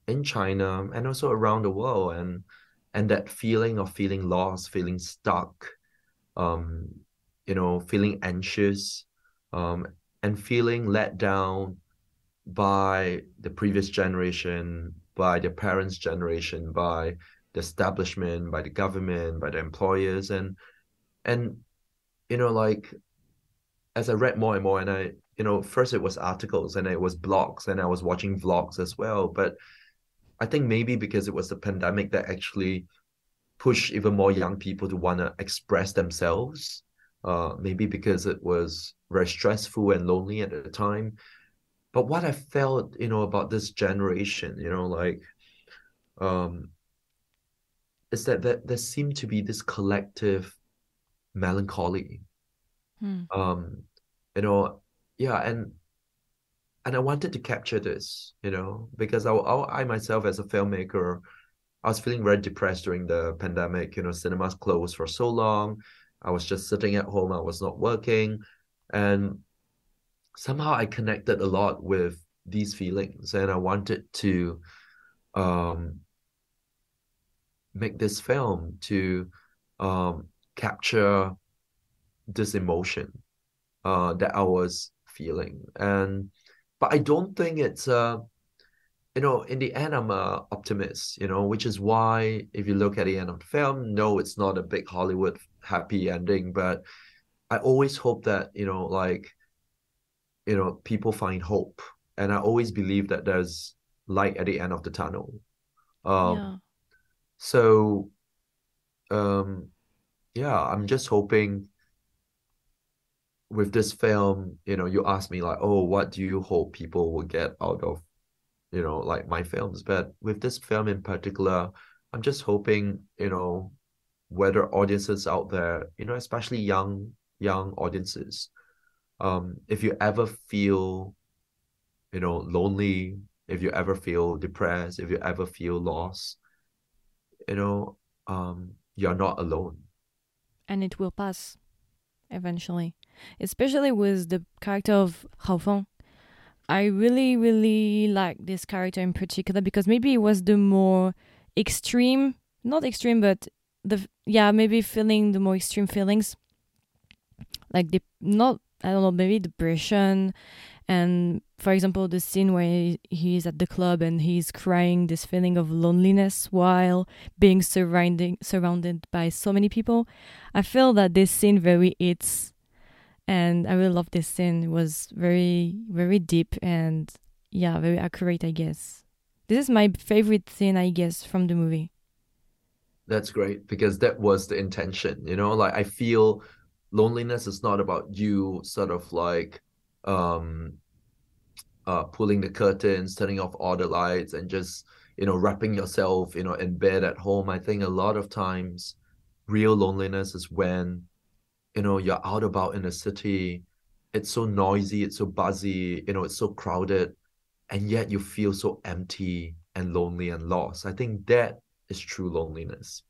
in China and also around the world and and that feeling of feeling lost, feeling stuck, um, you know, feeling anxious, um, and feeling let down by the previous generation, by their parents' generation, by the establishment, by the government, by the employers, and and you know, like as I read more and more, and I, you know, first it was articles and it was blogs, and I was watching vlogs as well. But I think maybe because it was the pandemic that actually pushed even more young people to want to express themselves. Uh, maybe because it was very stressful and lonely at the time. But what I felt, you know, about this generation, you know, like, um, is that, that there seemed to be this collective melancholy Hmm. um you know yeah and and I wanted to capture this you know because I, I, I myself as a filmmaker I was feeling very depressed during the pandemic you know cinemas closed for so long. I was just sitting at home I was not working. And somehow I connected a lot with these feelings and I wanted to um make this film to um capture this emotion uh, that I was feeling. And but I don't think it's uh you know, in the end, I'm a optimist, you know, which is why if you look at the end of the film, no, it's not a big Hollywood happy ending, but I always hope that, you know, like, you know, people find hope. And I always believe that there's light at the end of the tunnel. Um, yeah. so um yeah, I'm just hoping with this film, you know, you ask me like, oh, what do you hope people will get out of, you know, like my films? But with this film in particular, I'm just hoping, you know, whether audiences out there, you know, especially young young audiences, um, if you ever feel, you know, lonely, if you ever feel depressed, if you ever feel lost, you know, um, you're not alone. And it will pass eventually especially with the character of Haofeng. I really, really like this character in particular because maybe it was the more extreme, not extreme, but the yeah, maybe feeling the more extreme feelings, like the not I don't know, maybe depression, and for example, the scene where he's at the club and he's crying, this feeling of loneliness while being surrounding surrounded by so many people. I feel that this scene very hits and I really love this scene. It was very, very deep and yeah, very accurate, I guess. This is my favorite scene, I guess, from the movie. That's great because that was the intention, you know, like I feel loneliness is not about you sort of like um uh pulling the curtains, turning off all the lights and just, you know, wrapping yourself, you know, in bed at home. I think a lot of times real loneliness is when you know you're out about in a city it's so noisy it's so buzzy you know it's so crowded and yet you feel so empty and lonely and lost. I think that is true loneliness.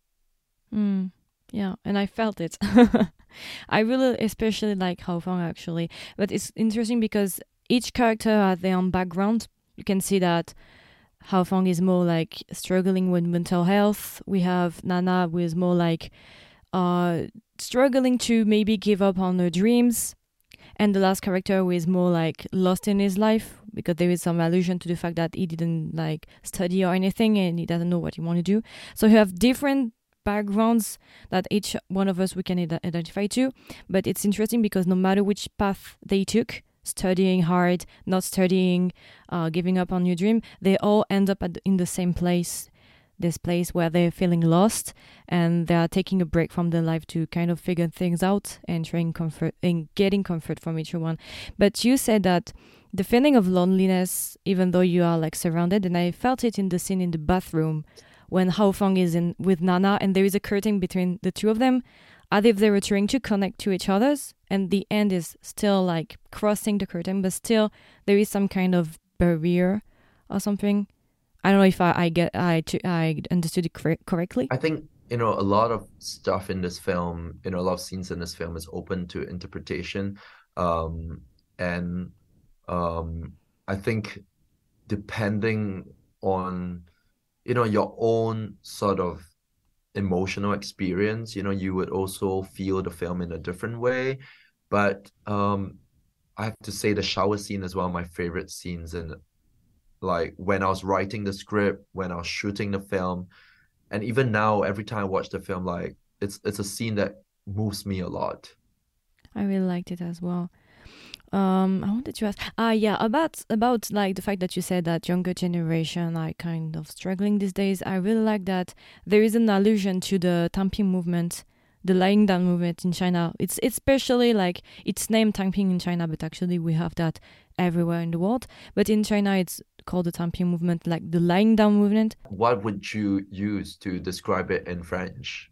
Mm, yeah and i felt it. I really especially like Haofeng actually. But it's interesting because each character has their own background. You can see that Haofeng is more like struggling with mental health. We have nana who is more like uh struggling to maybe give up on her dreams. And the last character who is more like lost in his life because there is some allusion to the fact that he didn't like study or anything and he doesn't know what he want to do. So you have different backgrounds that each one of us we can identify to. But it's interesting because no matter which path they took, studying hard, not studying, uh, giving up on your dream, they all end up at, in the same place this place where they're feeling lost and they are taking a break from their life to kind of figure things out and trying comfort and getting comfort from each one. But you said that the feeling of loneliness, even though you are like surrounded, and I felt it in the scene in the bathroom when Haofeng is in with Nana and there is a curtain between the two of them. as if they were trying to connect to each other's and the end is still like crossing the curtain but still there is some kind of barrier or something i don't know if i, I get i i understood it cor- correctly. I think you know a lot of stuff in this film you know a lot of scenes in this film is open to interpretation. Um and um i think depending on you know your own sort of emotional experience you know you would also feel the film in a different way. But um i have to say the shower scene is one of my favorite scenes and like when i was writing the script when i was shooting the film. And even now every time i watch the film like it's it's a scene that moves me a lot. I really liked it as well. Um i wanted to ask ah yeah about about like the fact that you said that younger generation are kind of struggling these days i really like that there is an allusion to the Tangping movement the lying down movement in china. It's it's especially like it's named Tangping in china but actually we have that everywhere in the world. But in china it's called the Tangping movement like the lying down movement. What would you use to describe it in french?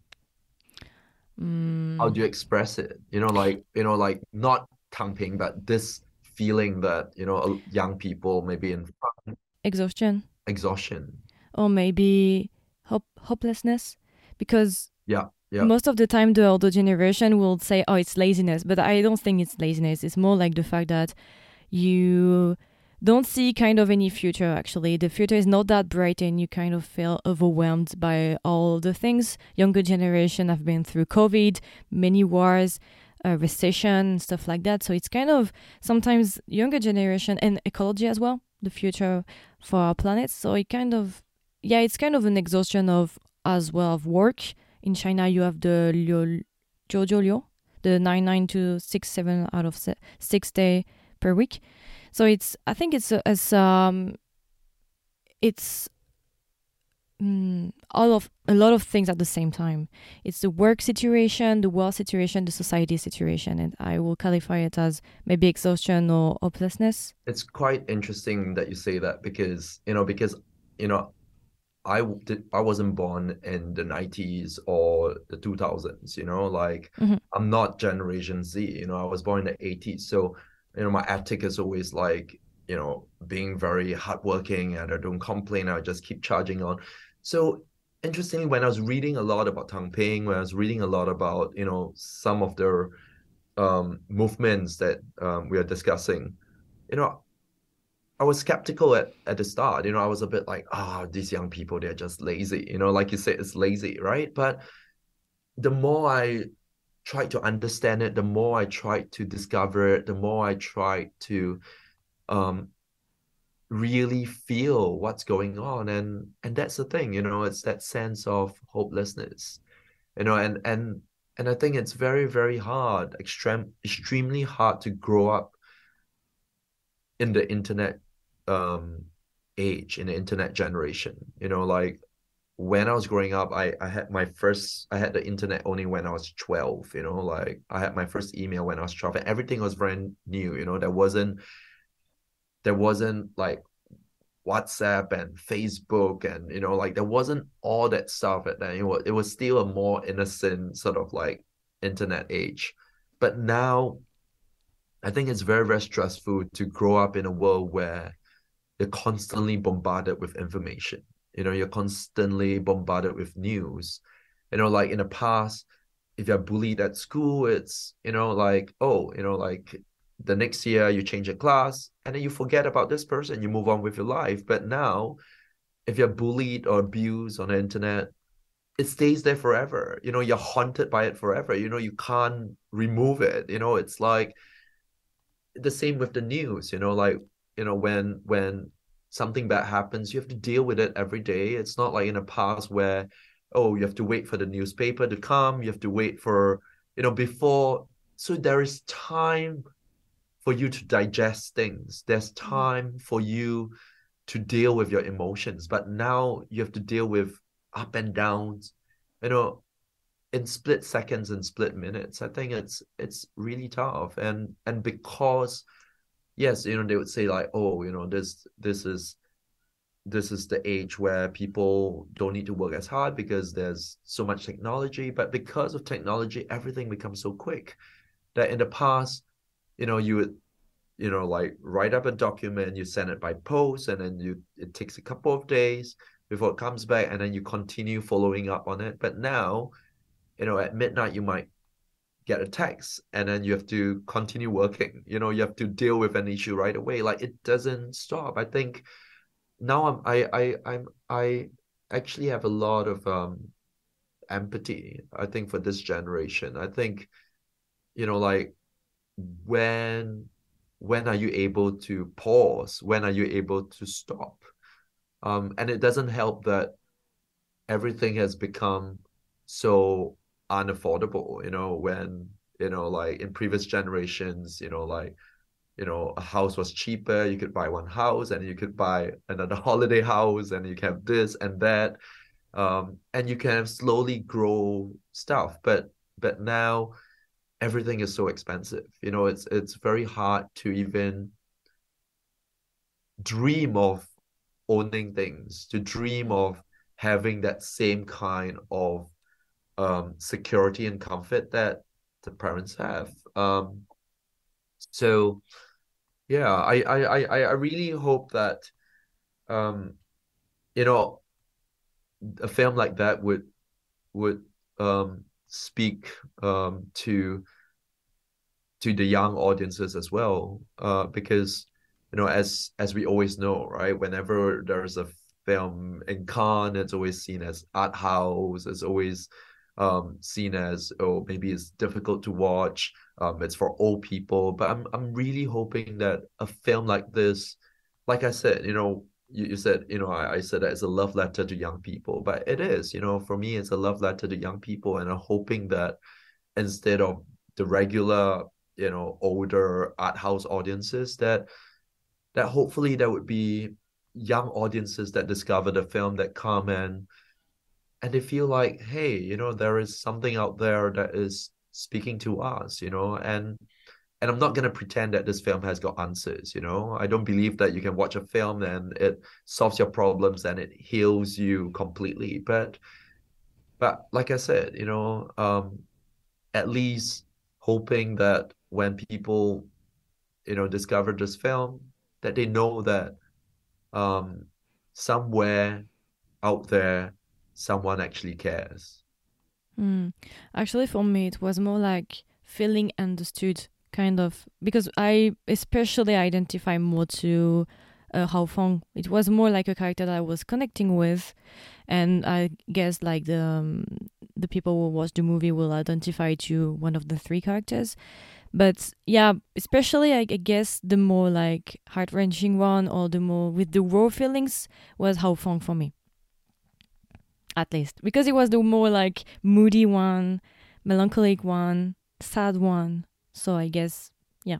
Mm. how do you express it? You know like you know like not Tangping, but this feeling that you know young people maybe in exhaustion, exhaustion, or maybe hope hopelessness, because yeah, yeah. Most of the time, the older generation will say, "Oh, it's laziness," but I don't think it's laziness. It's more like the fact that you don't see kind of any future actually. The future is not that bright and you kind of feel overwhelmed by all the things. Younger generation have been through covid many wars a recession stuff like that. So it's kind of sometimes younger generation and ecology as well the future for our planet. So it kind of yeah it's kind of an exhaustion of as well of work in china you have the liu, jojo liu the 99 to 6 7 out of 6 day per week so it's i think it's as um it's mm, all of a lot of things at the same time. It's the work situation, the world situation, the society situation, and I will qualify it as maybe exhaustion or hopelessness. It's quite interesting that you say that because you know because you know I did I wasn't born in the 90s or the 2000s, you know, like mm-hmm. I'm not generation Z, you know, I was born in the 80s. So, you know, my ethic is always like, you know, being very hardworking and I don't complain, I just keep charging on. So interestingly, when I was reading a lot about Tang Ping, when I was reading a lot about you know some of the um, movements that um, we are discussing, you know, I was skeptical at, at the start. You know, I was a bit like, oh, these young people, they're just lazy. You know, like you said, it's lazy, right? But the more I tried to understand it, the more I tried to discover it, the more I tried to um, really feel what's going on and and that's the thing you know it's that sense of hopelessness you know and and and i think it's very very hard extreme extremely hard to grow up in the internet um age in the internet generation you know like when i was growing up i i had my first i had the internet only when i was 12 you know like i had my first email when i was 12 and everything was brand new you know there wasn't there wasn't like WhatsApp and Facebook and you know like there wasn't all that stuff at that It was it was still a more innocent sort of like internet age. But now I think it's very, very stressful to grow up in a world where you're constantly bombarded with information. You know, you're constantly bombarded with news. You know, like in the past, if you're bullied at school, it's, you know, like, oh, you know, like the next year you change a class and then you forget about this person you move on with your life but now if you're bullied or abused on the internet it stays there forever you know you're haunted by it forever you know you can't remove it you know it's like the same with the news you know like you know when when something bad happens you have to deal with it every day it's not like in the past where oh you have to wait for the newspaper to come you have to wait for you know before so there is time for you to digest things. There's mm-hmm. time for you to deal with your emotions. But now you have to deal with up and downs, you know, in split seconds and split minutes. I think it's it's really tough. And and because yes, you know, they would say like, oh, you know, this this is this is the age where people don't need to work as hard because there's so much technology. But because of technology, everything becomes so quick that in the past, you know, you would, you know, like write up a document, you send it by post, and then you it takes a couple of days before it comes back, and then you continue following up on it. But now, you know, at midnight you might get a text and then you have to continue working. You know you have to deal with an issue right away. Like it doesn't stop. I think now i'm i i i'm i actually have a lot of um empathy i think for this generation. I think you know like when when are you able to pause? When are you able to stop? Um and it doesn't help that everything has become so unaffordable you know when you know like in previous generations you know like you know a house was cheaper you could buy one house and you could buy another holiday house and you can have this and that um and you can slowly grow stuff. But but now everything is so expensive. You know it's it's very hard to even dream of owning things to dream of having that same kind of um, security and comfort that the parents have. Um, so yeah, I, I, I, I really hope that um, you know a film like that would would um, speak um, to to the young audiences as well uh, because you know as as we always know right whenever there's a film in Cannes it's always seen as art house it's always um, seen as oh maybe it's difficult to watch um, it's for old people but I'm I'm really hoping that a film like this like I said you know you, you said you know I, I said that it's a love letter to young people but it is you know for me it's a love letter to young people and I'm hoping that instead of the regular you know older art house audiences that that hopefully there would be young audiences that discover the film that come and and they feel like hey you know there is something out there that is speaking to us you know and and i'm not going to pretend that this film has got answers you know? I don't believe that you can watch a film and it solves your problems and it heals you completely but but like i said you know um at least hoping that when people you know discover this film that they know that um somewhere out there someone actually cares. Mm. Actually, for me, it was more like feeling understood, kind of, because I especially identify more to uh, Hao Feng. It was more like a character that I was connecting with, and I guess like the um, the people who watch the movie will identify to one of the three characters. But yeah, especially I guess the more like heart wrenching one or the more with the raw feelings was Hao Feng for me at least because it was the more like moody one, melancholic one, sad one. So I guess yeah.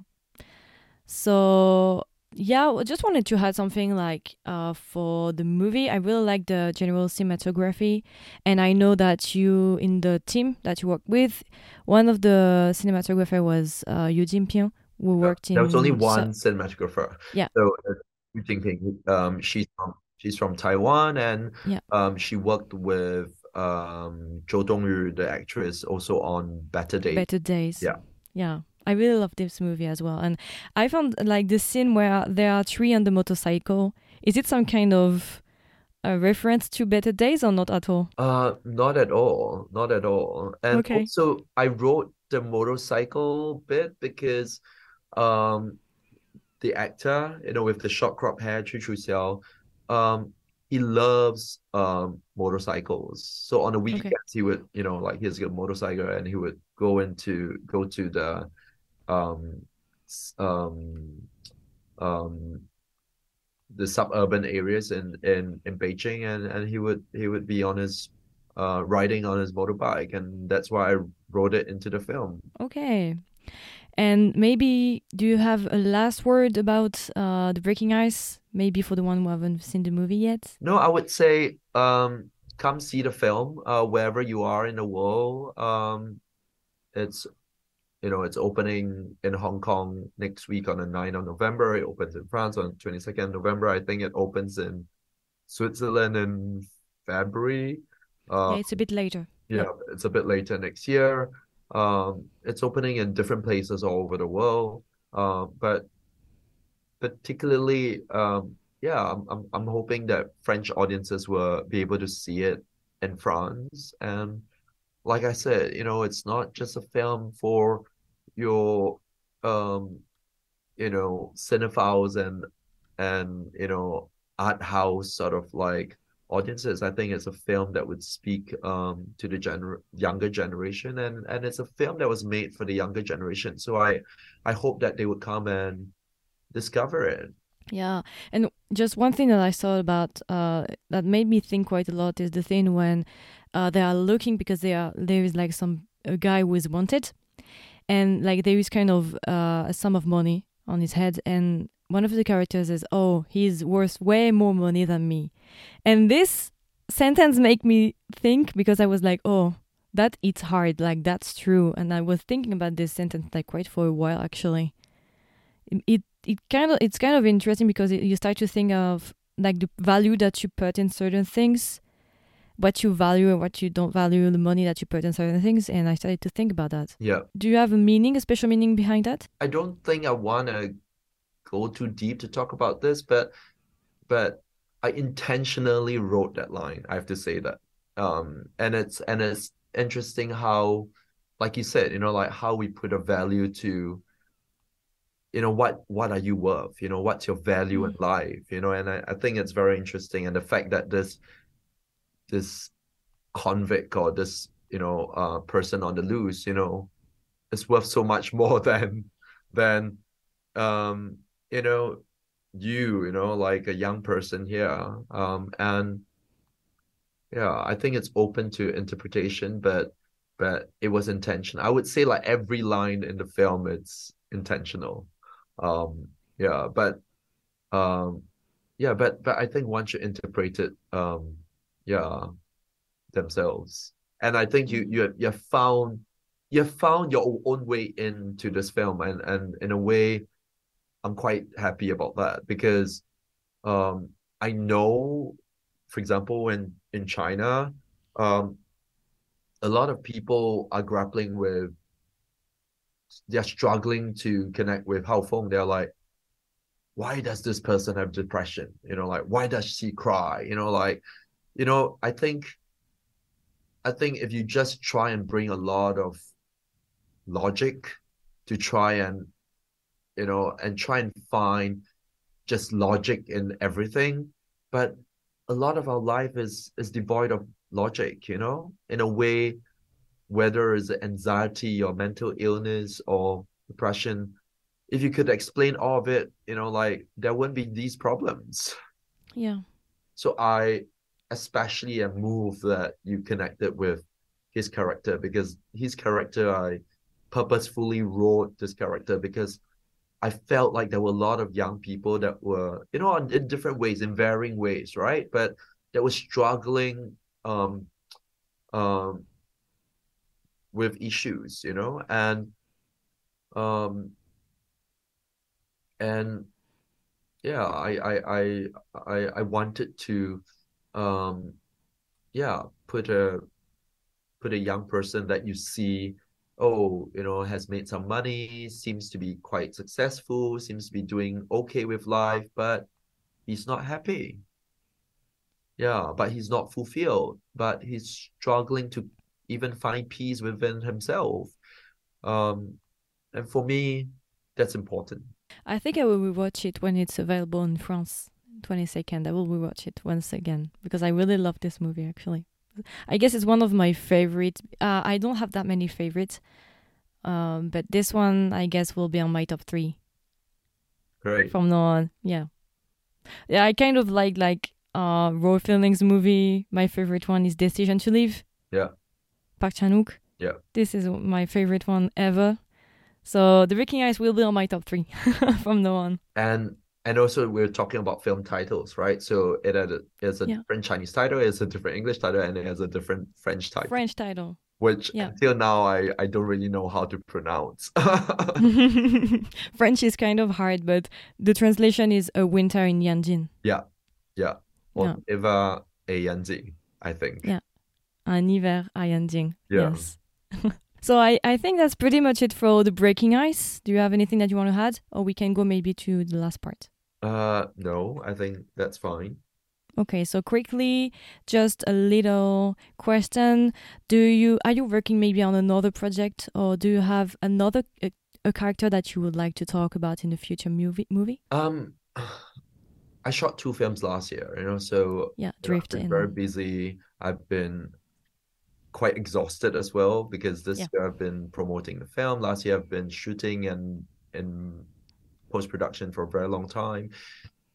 So yeah, I just wanted to add something like uh, for the movie. I really like the general cinematography, and I know that you in the team that you work with, one of the cinematographer was uh, Yu Jing-pin, who worked in. There was only one so, cinematographer. Yeah. So uh, Yu Jing-pin, um, she's from She's from Taiwan, and yeah. um, she worked with um Zhou Dongyu, the actress, also on Better Days. Better Days. Yeah. Yeah. I really love this movie as well. And I found like the scene where there are three on the motorcycle. Is it some kind of a reference to Better Days or not at all? Uh not at all. Not at all. And okay. also I wrote the motorcycle bit because um the actor, you know, with the short crop hair, Qu Chuxiao, um he loves um motorcycles. So on the weekends okay. he would, you know, like he's a motorcycle and he would go into go to the um um um the suburban areas in in in Beijing and and he would he would be on his uh riding on his motorbike and that's why I wrote it into the film. Okay. And maybe do you have a last word about uh, the Breaking Ice? Maybe for the one who haven't seen the movie yet. No, I would say um, come see the film uh, wherever you are in the world. Um, it's you know it's opening in Hong Kong next week on the 9th of November. It opens in France on 22nd November. I think it opens in Switzerland in February. Uh, yeah, it's a bit later. Yeah, yep. it's a bit later next year. Um, it's opening in different places all over the world. Uh, but particularly, um, yeah, I'm, I'm I'm hoping that French audiences will be able to see it in France. And like I said, you know, it's not just a film for your um, you know, cinephiles and and you know, art house sort of like audiences. I think it's a film that would speak um, to the gener- younger generation, and and it's a film that was made for the younger generation. So I I hope that they would come and discover it. Yeah, and just one thing that I saw about uh, that made me think quite a lot is the thing when uh, they are looking because they are there is like some a guy who is wanted, and like there is kind of uh, a sum of money on his head, and one of the characters is, "Oh, he's worth way more money than me," and this sentence make me think because I was like, "Oh, that it's hard, like that's true," and I was thinking about this sentence like quite for a while actually. It, it it kind of it's kind of interesting because it, you start to think of like the value that you put in certain things what you value and what you don't value the money that you put in certain things and i started to think about that. Yeah. Do you have a meaning a special meaning behind that? I don't think i want to go too deep to talk about this but but i intentionally wrote that line i have to say that. Um and it's and it's interesting how like you said you know like how we put a value to you know what what are you worth? You know what's your value mm. in life? You know and I, I think it's very interesting and the fact that this this convict or this you know uh person on the loose you know is worth so much more than than um you know you you know like a young person here um and yeah i think it's open to interpretation but but it was intentional. I would say like every line in the film it's intentional um yeah but um yeah but but i think one should interpret it um yeah themselves and i think you you you found you found your own way into this film and and in a way i'm quite happy about that because um i know for example when in china um a lot of people are grappling with they're struggling to connect with Hao Feng. They're like, why does this person have depression? You know, like why does she cry? You know, like, you know, I think I think if you just try and bring a lot of logic to try and you know and try and find just logic in everything but a lot of our life is is devoid of logic you know in a way whether it's anxiety or mental illness or depression, if you could explain all of it, you know, like there wouldn't be these problems. Yeah. So I especially am moved that you connected with his character because his character I purposefully wrote this character because I felt like there were a lot of young people that were, you know, in different ways, in varying ways, right? But that was struggling um um with issues you know and um and yeah I, I i i i wanted to um yeah put a put a young person that you see oh you know has made some money seems to be quite successful seems to be doing okay with life but he's not happy yeah but he's not fulfilled but he's struggling to even find peace within himself. Um, and for me, that's important. I think I will rewatch it when it's available in France, 22nd. I will rewatch it once again because I really love this movie actually. I guess it's one of my favorites. Uh, I don't have that many favorites, um, but this one I guess will be on my top three. Great. From now on, yeah, yeah. I kind of like like uh raw feelings movie. My favorite one is Decision to Leave. Yeah. Park Chan-wook. Yeah. This is my favorite one ever. So The Breaking Ice will be on my top three from now on. And and also we're talking about film titles, right? So it has a, yeah. different Chinese title, it's a different English title, and it has a different French title. French title. Which yeah. until now I, I don't really know how to pronounce. French is kind of hard, but the translation is a winter in Yanji. Yeah. Yeah. on Eva Ayanjing, I think. Yeah. Un hiver Ayanjing. Yeah. Yes. so I, I think that's pretty much it for the breaking ice. Do you have anything that you want to add? Or we can go maybe to the last part. Uh no, I think that's fine. Okay, so quickly, just a little question. Do you are you working maybe on another project or do you have another a, a character that you would like to talk about in the future movie movie? Um I shot two films last year, you know, so Yeah, you know, I've been in. very busy. I've been quite exhausted as well because this Yeah. year I've been promoting the film. Last year I've been shooting and and in post-production for a very long time.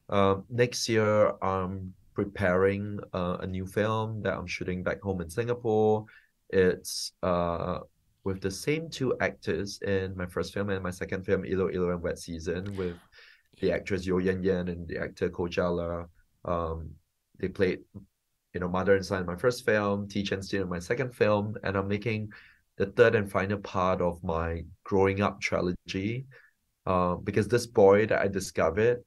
Um, next year I'm preparing uh, a new film that I'm shooting back home in Singapore. It's uh with the same two actors in my first film and my second film, Ilo Ilo and Wet Season, with the actress Yeo Yann Yann and the actor Koh Jia Ler. Um, they played, you know, mother and son in my first film, T Chen Steele in my second film, and I'm making the third and final part of my growing up trilogy. Uh, because this boy that I discovered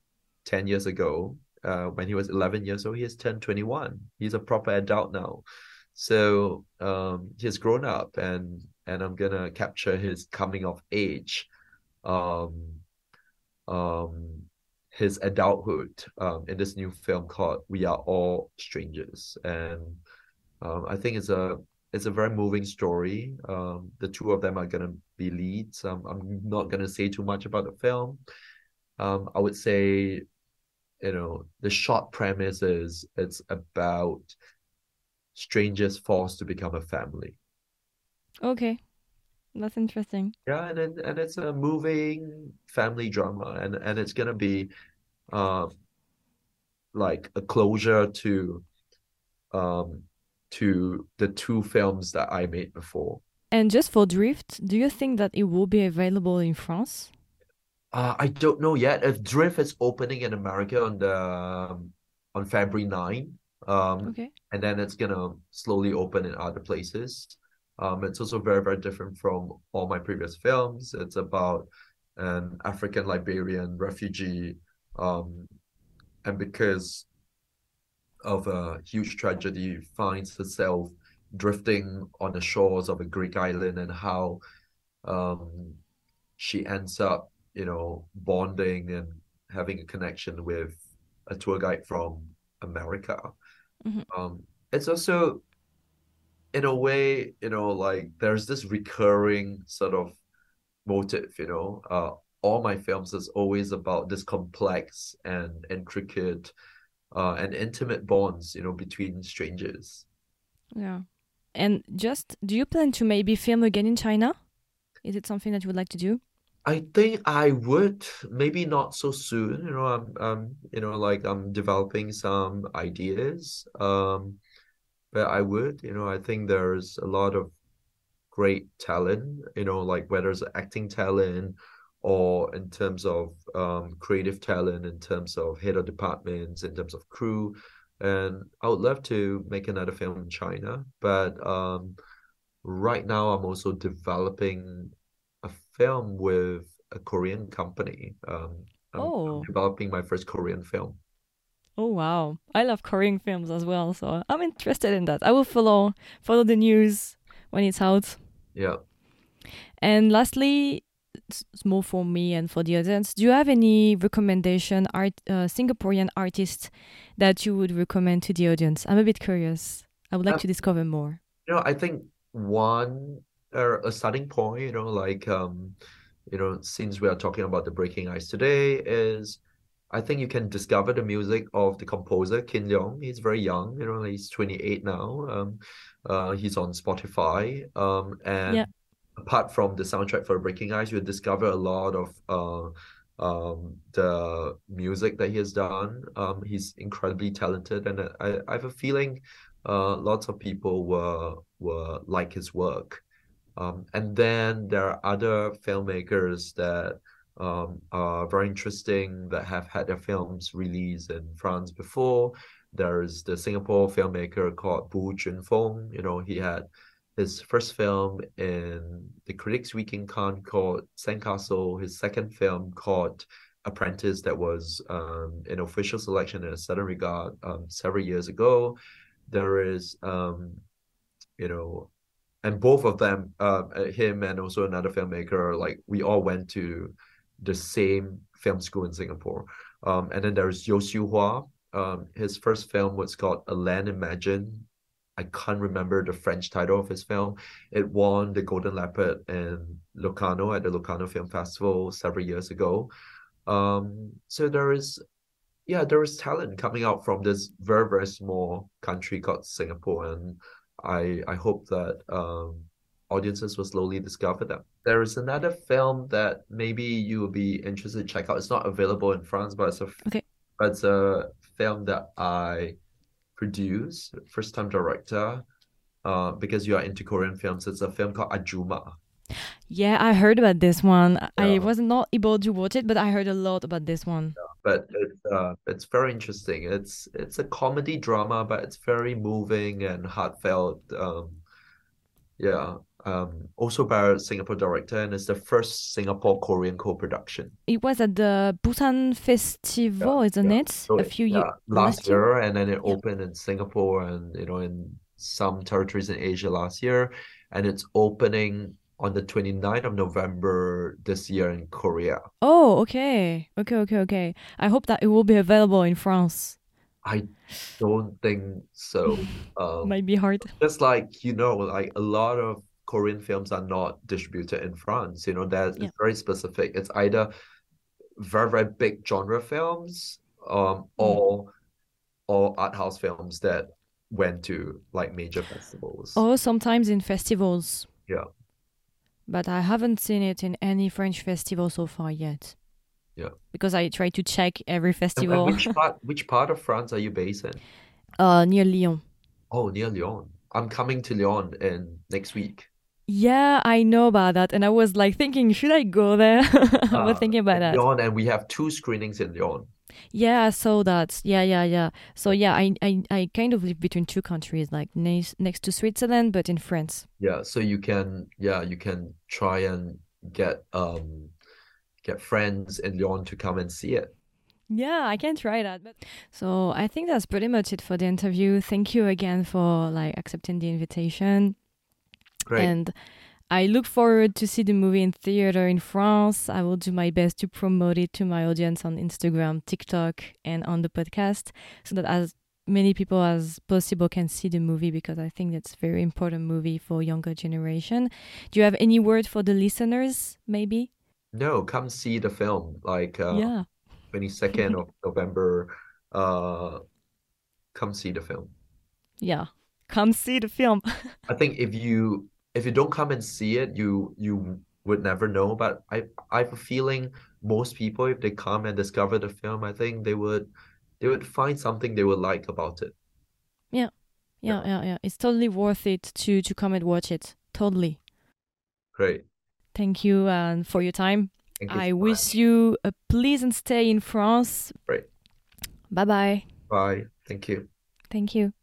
10 years ago, uh, when he was 11 years old, he has turned 21. He's a proper adult now. So um, he's grown up and and I'm gonna capture his coming of age. Um, um his adulthood um in this new film called We Are All Strangers and um I think it's a it's a very moving story um the two of them are gonna be leads um, I'm not gonna say too much about the film um I would say you know the short premise is it's about strangers forced to become a family Okay. That's interesting. Yeah, and then and it's a moving family drama, and and it's gonna be, uh, like a closure to, um, to the two films that I made before. And just for Drift, do you think that it will be available in France? Uh, I don't know yet if Drift is opening in America on the um, on February 9, um, Okay. and then it's gonna slowly open in other places. Um, it's also very, very different from all my previous films. It's about an African Liberian refugee, um, and because of a huge tragedy, finds herself drifting on the shores of a Greek island, and how um, she ends up, you know, bonding and having a connection with a tour guide from America. Mhm. Um, it's also in a way, you know, like there's this recurring sort of motive, you know. Uh, all my films is always about this complex and intricate uh, and intimate bonds, you know, between strangers. Yeah. And just, do you plan to maybe film again in China? Is it something that you would like to do? I think I would, maybe not so soon, you know, I'm, um, you know, like I'm developing some ideas. Um, but I would, you know, I think there's a lot of great talent, you know, like whether it's acting talent or in terms of um, creative talent, in terms of head of departments, in terms of crew. And I would love to make another film in China, but um, right now I'm also developing a film with a Korean company. Um, I'm, I'm Oh. developing my first Korean film. Oh wow. I love Korean films as well, so I'm interested in that. I will follow follow the news when it's out. Yeah. And lastly, it's more for me and for the audience. Do you have any recommendation art uh, Singaporean artists that you would recommend to the audience? I'm a bit curious. I would like Um, to discover more. You know, I think one or a starting point, you know, like um, you know, since we are talking about the breaking ice today, is I think you can discover the music of the composer Kin Leonn. He's very young, you know, he's 28 now. Um, uh, he's on Spotify. Um, and Yeah. Apart from the soundtrack for Breaking Ice, you'll discover a lot of uh, um, the music that he has done. Um, he's incredibly talented, and I, I have a feeling uh, lots of people were were like his work. Um, and then there are other filmmakers that um, are very interesting that have had their films released in France before. There's the Singapore filmmaker called Boo Junfeng. You know, he had his first film in the Critics Week in Cannes called Sandcastle, his second film called apprentice that was um, in official selection in Un Certain Regard um, several years ago. There is, um, you know, and both of them, uh, him and also another filmmaker, like we all went to the same film school in Singapore. Um, and then there's Yeo Siew Hua. Um, his first film was called A Land Imagined. I can't remember the French title of his film. It won the Golden Leopard in Locarno at the Locarno Film Festival several years ago. Um, so there is, yeah, there is talent coming out from this very very small country called Singapore, and I I hope that um, audiences will slowly discover them. There is another film that maybe you will be interested to check out. It's not available in France, but it's a okay. But it's a film that I produce, first time director. Uh, because you are into Korean films, it's a film called Ajoomma. Yeah, I heard about this one. Yeah. I was not able to watch it, but I heard a lot about this one. Yeah, but it's uh, it's very interesting. It's it's a comedy drama, but it's very moving and heartfelt. Um, yeah. Um, also by a Singapore director, and it's the first Singapore Korean co-production. It was at the Busan Festival, yeah, isn't it? So a few years last year, and then it opened in Singapore and you know in some territories in Asia last year, and it's opening on the 29th of November this year in Korea. Oh, okay. Okay, okay, okay. I hope that it will be available in France. I don't think so. Um, Might be hard. Just like, you know, like a lot of Korean films are not distributed in France. You know, that's yeah. very specific. It's either very, very big genre films um, mm. or or art house films that went to like major festivals. Or sometimes in festivals. Yeah but I haven't seen it in any French festival so far yet. Yeah. Because I try to check every festival. And, which part which part of France are you based in? Uh near Lyon. Oh, near Lyon. I'm coming to Lyon in next week. Yeah, I know about that. And I was like thinking, should I go there? I was uh, thinking about that. Lyon, and we have two screenings in Lyon. Yeah, I saw that. Yeah, yeah, yeah. So yeah, I I, I kind of live between two countries, like next next to Switzerland, but in France. Yeah, so you can yeah you can try and get um get friends in Lyon to come and see it. Yeah, I can try that. But so I think that's pretty much it for the interview. Thank you again for like accepting the invitation. Great. And I look forward to see the movie in theater in France. I will do my best to promote it to my audience on Instagram, TikTok, and on the podcast so that as many people as possible can see the movie because I think that's a very important movie for younger generation. Do you have any word for the listeners maybe? No, come see the film like uh, yeah. 22nd of November uh come see the film. Yeah. Come see the film. I think if you if you don't come and see it, you you would never know. But I I have a feeling most people, if they come and discover the film, I think they would they would find something they would like about it. Yeah. Yeah, yeah, yeah. yeah. It's totally worth it to to come and watch it. Totally. Great. Thank you and for your time. You I so wish much. you a pleasant stay in France. Great. Bye bye. Bye. Thank you. Thank you.